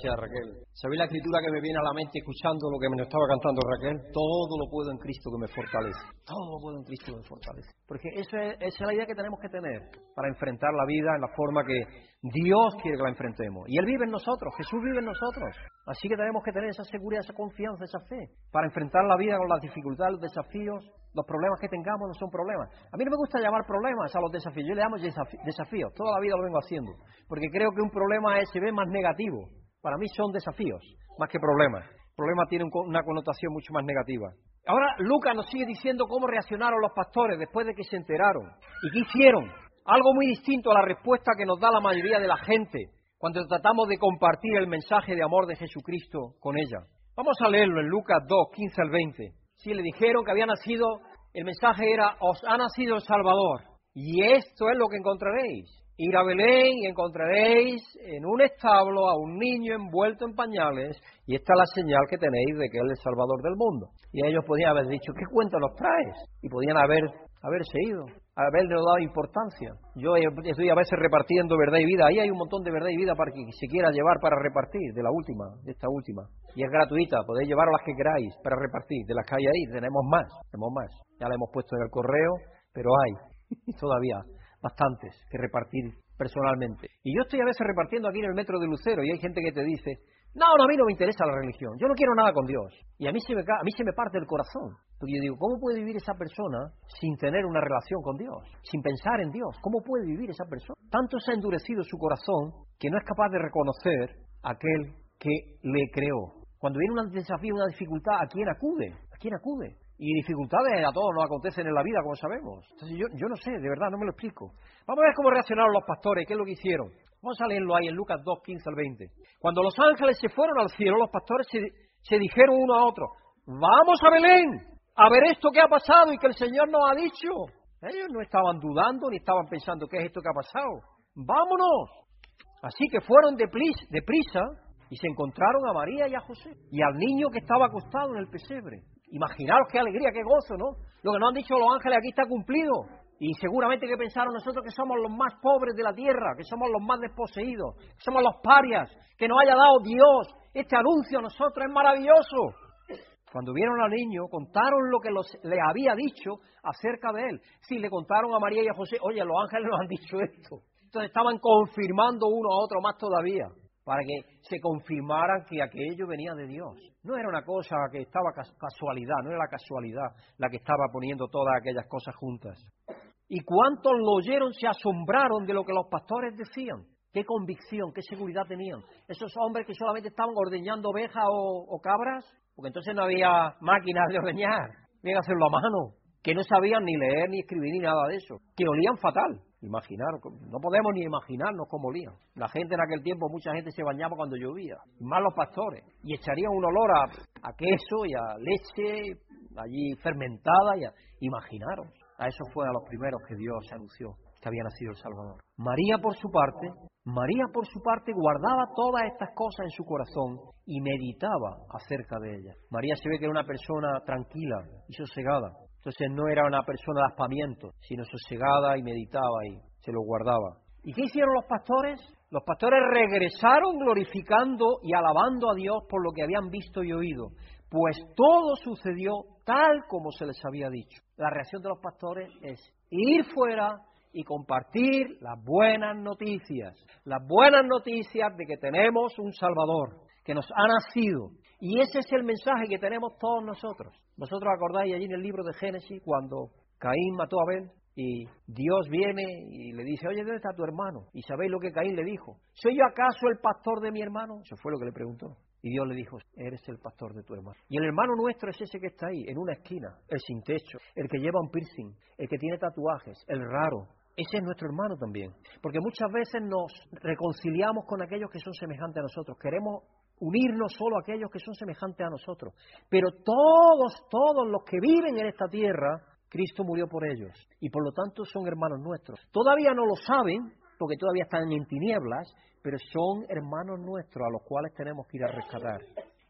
gracias, Raquel. ¿Sabéis la escritura que me viene a la mente escuchando lo que me estaba cantando Raquel? Todo lo puedo en Cristo que me fortalece. Todo lo puedo en Cristo que me fortalece. Porque esa es, esa es la idea que tenemos que tener para enfrentar la vida en la forma que Dios quiere que la enfrentemos. Y Él vive en nosotros, Jesús vive en nosotros. Así que tenemos que tener esa seguridad, esa confianza, esa fe para enfrentar la vida con las dificultades, los desafíos, los problemas que tengamos no son problemas. A mí no me gusta llamar problemas a los desafíos, yo le llamo desafíos. Toda la vida lo vengo haciendo. Porque creo que un problema es, se ve más negativo. Para mí son desafíos, más que problemas. Problema tiene una connotación mucho más negativa. Ahora Lucas nos sigue diciendo cómo reaccionaron los pastores después de que se enteraron. ¿Y qué hicieron? Algo muy distinto a la respuesta que nos da la mayoría de la gente cuando tratamos de compartir el mensaje de amor de Jesucristo con ella. Vamos a leerlo en Lucas 2, 15 al 20. Si le dijeron que había nacido, el mensaje era, os ha nacido el Salvador. Y esto es lo que encontraréis. Ir a Belén y encontraréis en un establo a un niño envuelto en pañales y esta es la señal que tenéis de que Él es el Salvador del mundo. Y ellos podían haber dicho, ¿qué cuento nos traes? Y podían haber, haberse ido, haberle dado importancia. Yo estoy a veces repartiendo verdad y vida. Ahí hay un montón de verdad y vida para que se quiera llevar para repartir, de la última, de esta última. Y es gratuita, podéis llevar las que queráis para repartir. De las que hay ahí, tenemos más, tenemos más. Ya la hemos puesto en el correo, pero hay todavía bastantes que repartir personalmente. Y yo estoy a veces repartiendo aquí en el metro de Lucero y hay gente que te dice, no, no, a mí no me interesa la religión, yo no quiero nada con Dios. Y a mí se me, a mí se me parte el corazón. Porque yo digo, ¿cómo puede vivir esa persona sin tener una relación con Dios? Sin pensar en Dios. ¿Cómo puede vivir esa persona? Tanto se ha endurecido su corazón que no es capaz de reconocer aquel que le creó. Cuando viene un desafío, una dificultad, ¿a quién acude? ¿A quién acude? Y dificultades a todos nos acontecen en la vida, como sabemos. Entonces yo, yo no sé, de verdad, no me lo explico. Vamos a ver cómo reaccionaron los pastores, qué es lo que hicieron. Vamos a leerlo ahí en Lucas 2, 15 al 20. Cuando los ángeles se fueron al cielo, los pastores se, dijeron uno a otro, vamos a Belén a ver esto que ha pasado y que el Señor nos ha dicho. Ellos no estaban dudando ni estaban pensando qué es esto que ha pasado. Vámonos. Así que fueron deprisa, deprisa y se encontraron a María y a José y al niño que estaba acostado en el pesebre. Imaginaros qué alegría, qué gozo, ¿no? Lo que nos han dicho los ángeles aquí está cumplido. Y seguramente que pensaron nosotros que somos los más pobres de la tierra, que somos los más desposeídos, que somos los parias, que nos haya dado Dios. Este anuncio a nosotros es maravilloso. Cuando vieron al niño, contaron lo que los, le había dicho acerca de él. Sí, le contaron a María y a José, oye, los ángeles nos han dicho esto. Entonces estaban confirmando uno a otro más todavía, para que se confirmaran que aquello venía de Dios. No era una cosa que estaba cas- casualidad, no era la casualidad la que estaba poniendo todas aquellas cosas juntas. Y cuantos lo oyeron se asombraron de lo que los pastores decían. Qué convicción, qué seguridad tenían. Esos hombres que solamente estaban ordeñando ovejas o, o cabras, porque entonces no había máquinas de ordeñar, que hacerlo a mano, que no sabían ni leer, ni escribir, ni nada de eso, que olían fatal. Imaginaros, no podemos ni imaginarnos cómo olían. La gente en aquel tiempo, mucha gente se bañaba cuando llovía, más los pastores, y echarían un olor a, a queso y a leche allí fermentada, y a, imaginaros. A eso fue a los primeros que Dios anunció que había nacido el Salvador. María, por su parte, María, por su parte, guardaba todas estas cosas en su corazón y meditaba acerca de ellas. María se ve que era una persona tranquila y sosegada. Entonces no era una persona de aspamiento, sino sosegada y meditaba y se lo guardaba. ¿Y qué hicieron los pastores? Los pastores regresaron glorificando y alabando a Dios por lo que habían visto y oído, pues todo sucedió tal como se les había dicho. La reacción de los pastores es ir fuera y compartir las buenas noticias, las buenas noticias de que tenemos un Salvador, que nos ha nacido. Y ese es el mensaje que tenemos todos nosotros. Vosotros acordáis allí en el libro de Génesis cuando Caín mató a Abel y Dios viene y le dice, oye, ¿dónde está tu hermano? Y sabéis lo que Caín le dijo. ¿Soy yo acaso el pastor de mi hermano? Eso fue lo que le preguntó. Y Dios le dijo, eres el pastor de tu hermano. Y el hermano nuestro es ese que está ahí, en una esquina, el sin techo, el que lleva un piercing, el que tiene tatuajes, el raro. Ese es nuestro hermano también. Porque muchas veces nos reconciliamos con aquellos que son semejantes a nosotros. Queremos unirnos solo a aquellos que son semejantes a nosotros. Pero todos, todos los que viven en esta tierra, Cristo murió por ellos. Y por lo tanto son hermanos nuestros. Todavía no lo saben, porque todavía están en tinieblas, pero son hermanos nuestros a los cuales tenemos que ir a rescatar.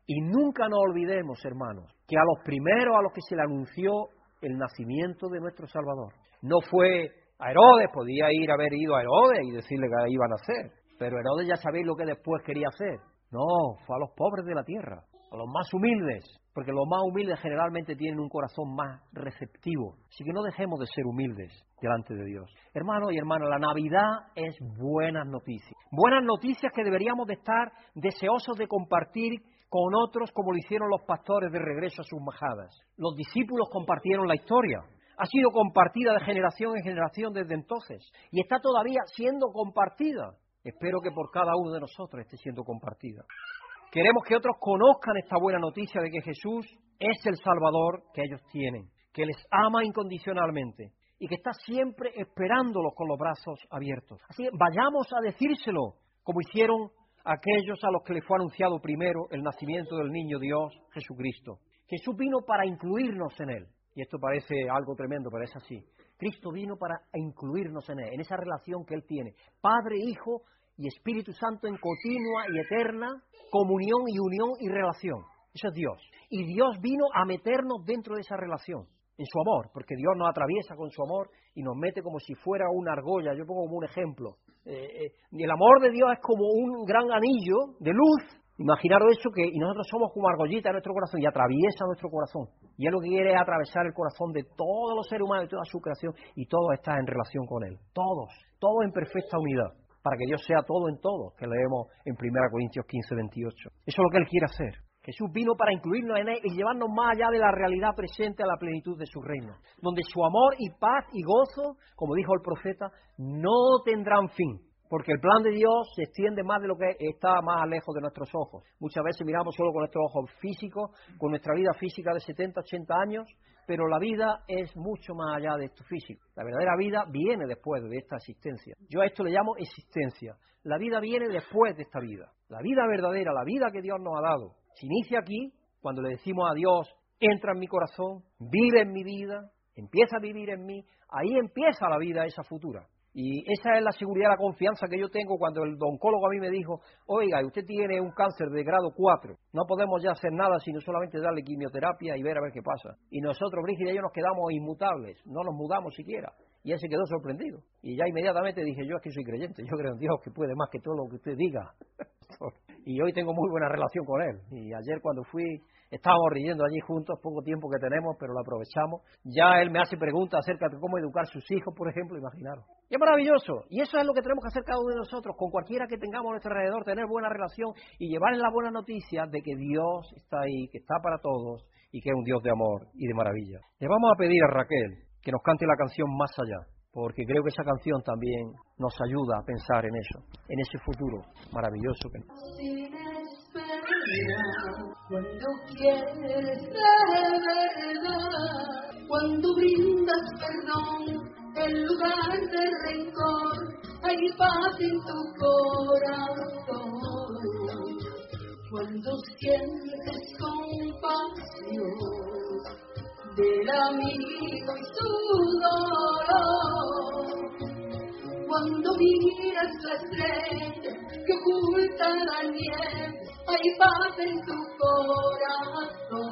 Y nunca nos olvidemos, hermanos, que a los primeros a los que se le anunció el nacimiento de nuestro Salvador, no fue a Herodes, podía ir haber ido a Herodes y decirle que iban a hacer, pero Herodes ya sabéis lo que después quería hacer. No, fue a los pobres de la tierra, a los más humildes, porque los más humildes generalmente tienen un corazón más receptivo. Así que no dejemos de ser humildes delante de Dios. Hermano y hermana, la Navidad es buenas noticias. Buenas noticias que deberíamos de estar deseosos de compartir con otros como lo hicieron los pastores de regreso a sus majadas. Los discípulos compartieron la historia. Ha sido compartida de generación en generación desde entonces y está todavía siendo compartida. Espero que por cada uno de nosotros esté siendo compartida. Queremos que otros conozcan esta buena noticia de que Jesús es el Salvador que ellos tienen, que les ama incondicionalmente y que está siempre esperándolos con los brazos abiertos. Así que vayamos a decírselo, como hicieron aquellos a los que les fue anunciado primero el nacimiento del niño Dios, Jesucristo. Jesús vino para incluirnos en Él. Y esto parece algo tremendo, pero es así. Cristo vino para incluirnos en Él, en esa relación que Él tiene. Padre, Hijo y Espíritu Santo en continua y eterna comunión y unión y relación. Eso es Dios. Y Dios vino a meternos dentro de esa relación, en su amor, porque Dios nos atraviesa con su amor y nos mete como si fuera una argolla. Yo pongo como un ejemplo. Eh, eh, el amor de Dios es como un gran anillo de luz. Imaginaros eso que y nosotros somos como argollita en nuestro corazón y atraviesa nuestro corazón. Y Él lo que quiere es atravesar el corazón de todos los seres humanos, de toda su creación, y todo está en relación con Él. Todos, todos en perfecta unidad para que Dios sea todo en todo, que leemos en 1 Corintios 15, 28. Eso es lo que Él quiere hacer. Jesús vino para incluirnos en Él y llevarnos más allá de la realidad presente a la plenitud de su reino, donde su amor y paz y gozo, como dijo el profeta, no tendrán fin. Porque el plan de Dios se extiende más de lo que está más lejos de nuestros ojos. Muchas veces miramos solo con nuestros ojos físicos, con nuestra vida física de 70, 80 años, pero la vida es mucho más allá de esto físico. La verdadera vida viene después de esta existencia. Yo a esto le llamo existencia. La vida viene después de esta vida. La vida verdadera, la vida que Dios nos ha dado, se inicia aquí cuando le decimos a Dios, entra en mi corazón, vive en mi vida, empieza a vivir en mí. Ahí empieza la vida esa futura. Y esa es la seguridad, la confianza que yo tengo cuando el oncólogo a mí me dijo, oiga, usted tiene un cáncer de grado 4, no podemos ya hacer nada sino solamente darle quimioterapia y ver a ver qué pasa. Y nosotros, Brígida y yo, nos quedamos inmutables, no nos mudamos siquiera. Y él se quedó sorprendido. Y ya inmediatamente dije, yo que soy creyente, yo creo en Dios que puede más que todo lo que usted diga. (laughs) y hoy tengo muy buena relación con él. Y ayer cuando fui Estábamos riendo allí juntos, poco tiempo que tenemos, pero lo aprovechamos. Ya él me hace preguntas acerca de cómo educar sus hijos, por ejemplo, imaginaros. Y es maravilloso. Y eso es lo que tenemos que hacer cada uno de nosotros, con cualquiera que tengamos a nuestro alrededor, tener buena relación y llevarles la buena noticia de que Dios está ahí, que está para todos y que es un Dios de amor y de maravilla. Le vamos a pedir a Raquel que nos cante la canción Más allá porque creo que esa canción también nos ayuda a pensar en eso, en ese futuro maravilloso que cuando quieres de verdad, cuando brindas perdón en lugar de rencor, hay paz en tu corazón. Cuando sientes compasión del amigo y su dolor, cuando miras la estrella que oculta la nieve, hay paz en tu corazón.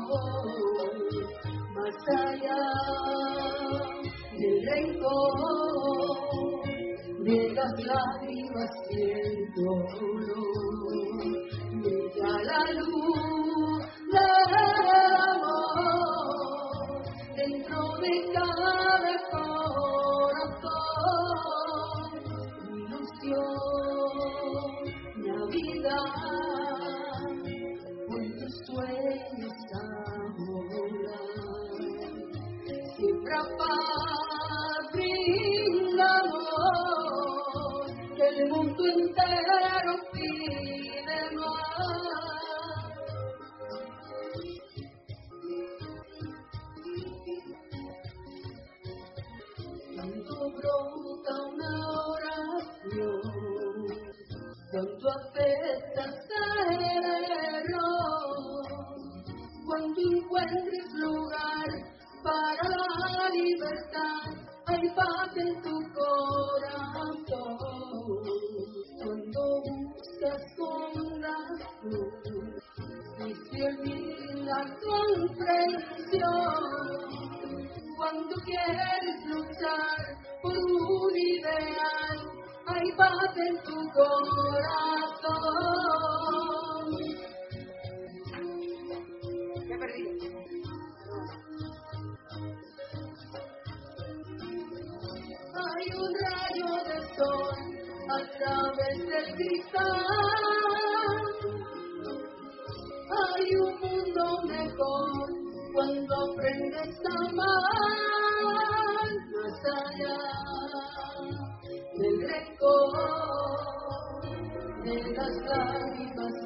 Más allá del rencor, de la las lágrimas y el dolor. Brilla la luz del amor dentro de cada lugar para la libertad, hay paz en tu corazón. Cuando buscas con la luz y se olvida comprensión, cuando quieres luchar por un ideal, hay paz en tu corazón. Hay un mundo mejor cuando aprendes a amar más allá del rencor, de las lágrimas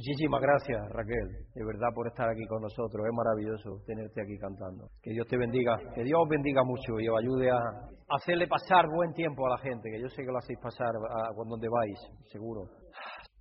Muchísimas gracias, Raquel, de verdad, por estar aquí con nosotros. Es maravilloso tenerte aquí cantando. Que Dios te bendiga, que Dios os bendiga mucho y os ayude a hacerle pasar buen tiempo a la gente, que yo sé que lo hacéis pasar a, donde vais, seguro.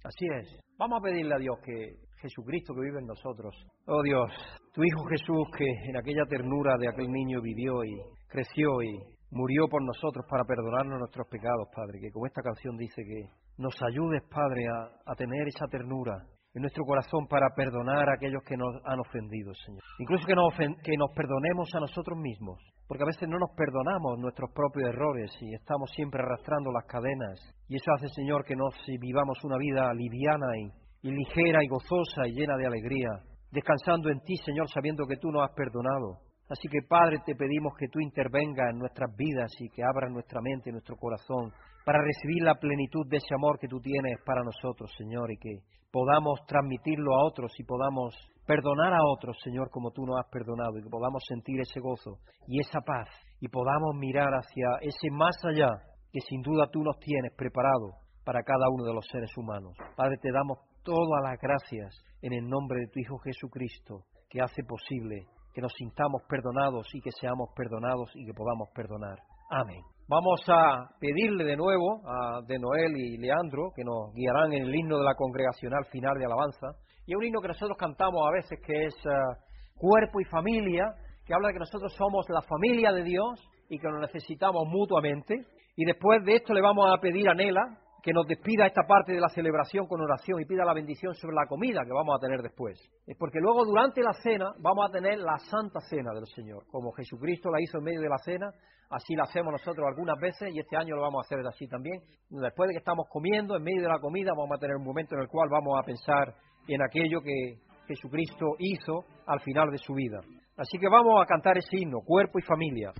Así es. Vamos a pedirle a Dios que Jesucristo que vive en nosotros, oh Dios, tu Hijo Jesús que en aquella ternura de aquel niño vivió y creció y murió por nosotros para perdonarnos nuestros pecados, Padre, que como esta canción dice que nos ayudes, Padre, a, a tener esa ternura en nuestro corazón para perdonar a aquellos que nos han ofendido, Señor. Incluso que nos, que nos perdonemos a nosotros mismos, porque a veces no nos perdonamos nuestros propios errores y estamos siempre arrastrando las cadenas. Y eso hace, Señor, que nos vivamos una vida liviana y, y ligera y gozosa y llena de alegría, descansando en ti, Señor, sabiendo que tú nos has perdonado. Así que, Padre, te pedimos que tú intervengas en nuestras vidas y que abras nuestra mente y nuestro corazón para recibir la plenitud de ese amor que tú tienes para nosotros, Señor, y que podamos transmitirlo a otros y podamos perdonar a otros, Señor, como tú nos has perdonado, y que podamos sentir ese gozo y esa paz, y podamos mirar hacia ese más allá que sin duda tú nos tienes preparado para cada uno de los seres humanos. Padre, te damos todas las gracias en el nombre de tu Hijo Jesucristo, que hace posible que nos sintamos perdonados y que seamos perdonados y que podamos perdonar. Amén. Vamos a pedirle de nuevo a de Noel y Leandro que nos guiarán en el himno de la congregacional final de alabanza. Y un himno que nosotros cantamos a veces que es ah, Cuerpo y Familia, que habla de que nosotros somos la familia de Dios y que nos necesitamos mutuamente. Y después de esto le vamos a pedir a Nela que nos despida esta parte de la celebración con oración y pida la bendición sobre la comida que vamos a tener después. Es porque luego durante la cena vamos a tener la santa cena del Señor. Como Jesucristo la hizo en medio de la cena, así la hacemos nosotros algunas veces y este año lo vamos a hacer así también. Después de que estamos comiendo, en medio de la comida, vamos a tener un momento en el cual vamos a pensar en aquello que Jesucristo hizo al final de su vida. Así que vamos a cantar ese himno, cuerpo y familia.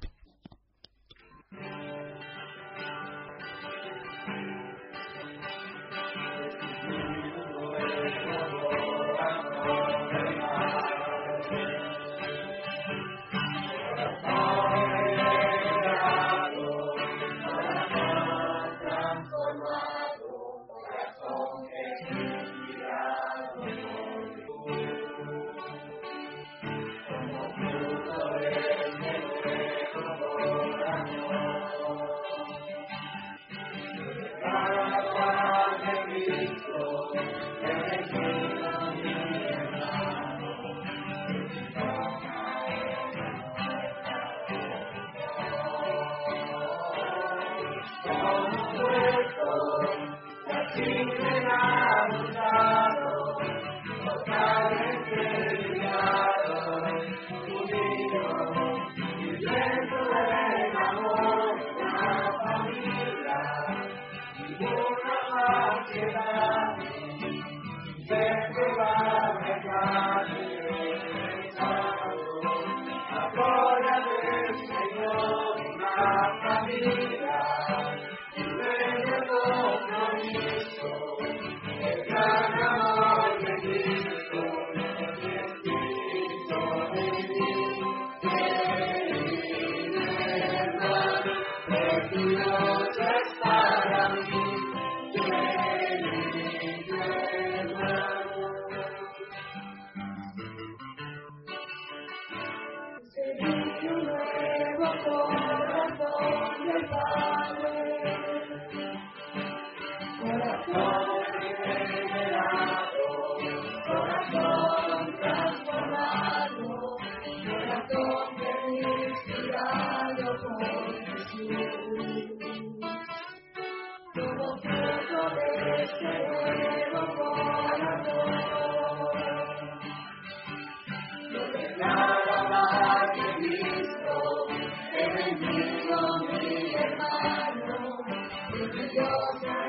Emmanuel, with your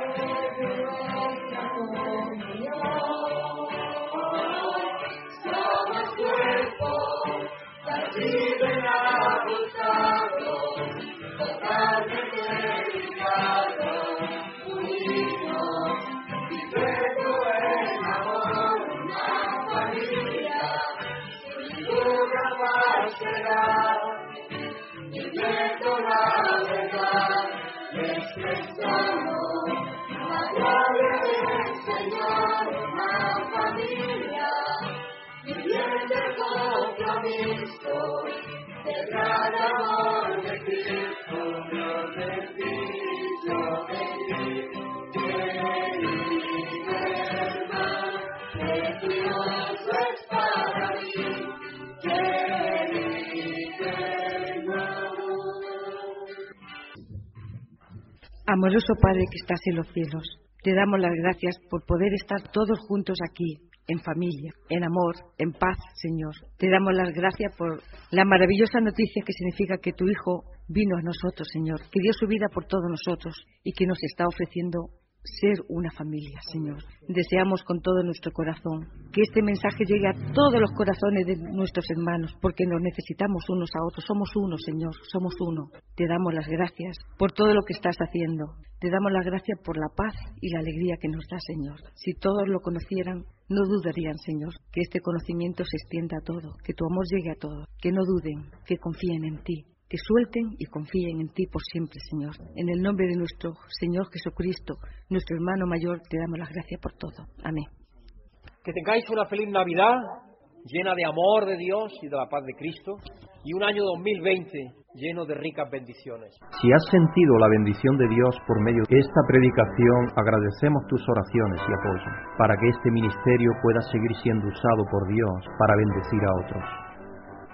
Amoroso Padre que estás en los cielos, te damos las gracias por poder estar todos juntos aquí, en familia, en amor, en paz, Señor. Te damos las gracias por la maravillosa noticia que significa que tu Hijo vino a nosotros, Señor, que dio su vida por todos nosotros y que nos está ofreciendo ser una familia, Señor. Deseamos con todo nuestro corazón que este mensaje llegue a todos los corazones de nuestros hermanos, porque nos necesitamos unos a otros. Somos uno, Señor, somos uno. Te damos las gracias por todo lo que estás haciendo. Te damos las gracias por la paz y la alegría que nos da, Señor. Si todos lo conocieran, no dudarían, Señor, que este conocimiento se extienda a todo, que tu amor llegue a todos, que no duden, que confíen en ti, que suelten y confíen en ti por siempre, Señor. En el nombre de nuestro Señor Jesucristo, nuestro hermano mayor, te damos las gracias por todo. Amén. Que tengáis una feliz Navidad llena de amor de Dios y de la paz de Cristo y un año 2020 lleno de ricas bendiciones. Si has sentido la bendición de Dios por medio de esta predicación, agradecemos tus oraciones y apoyo para que este ministerio pueda seguir siendo usado por Dios para bendecir a otros.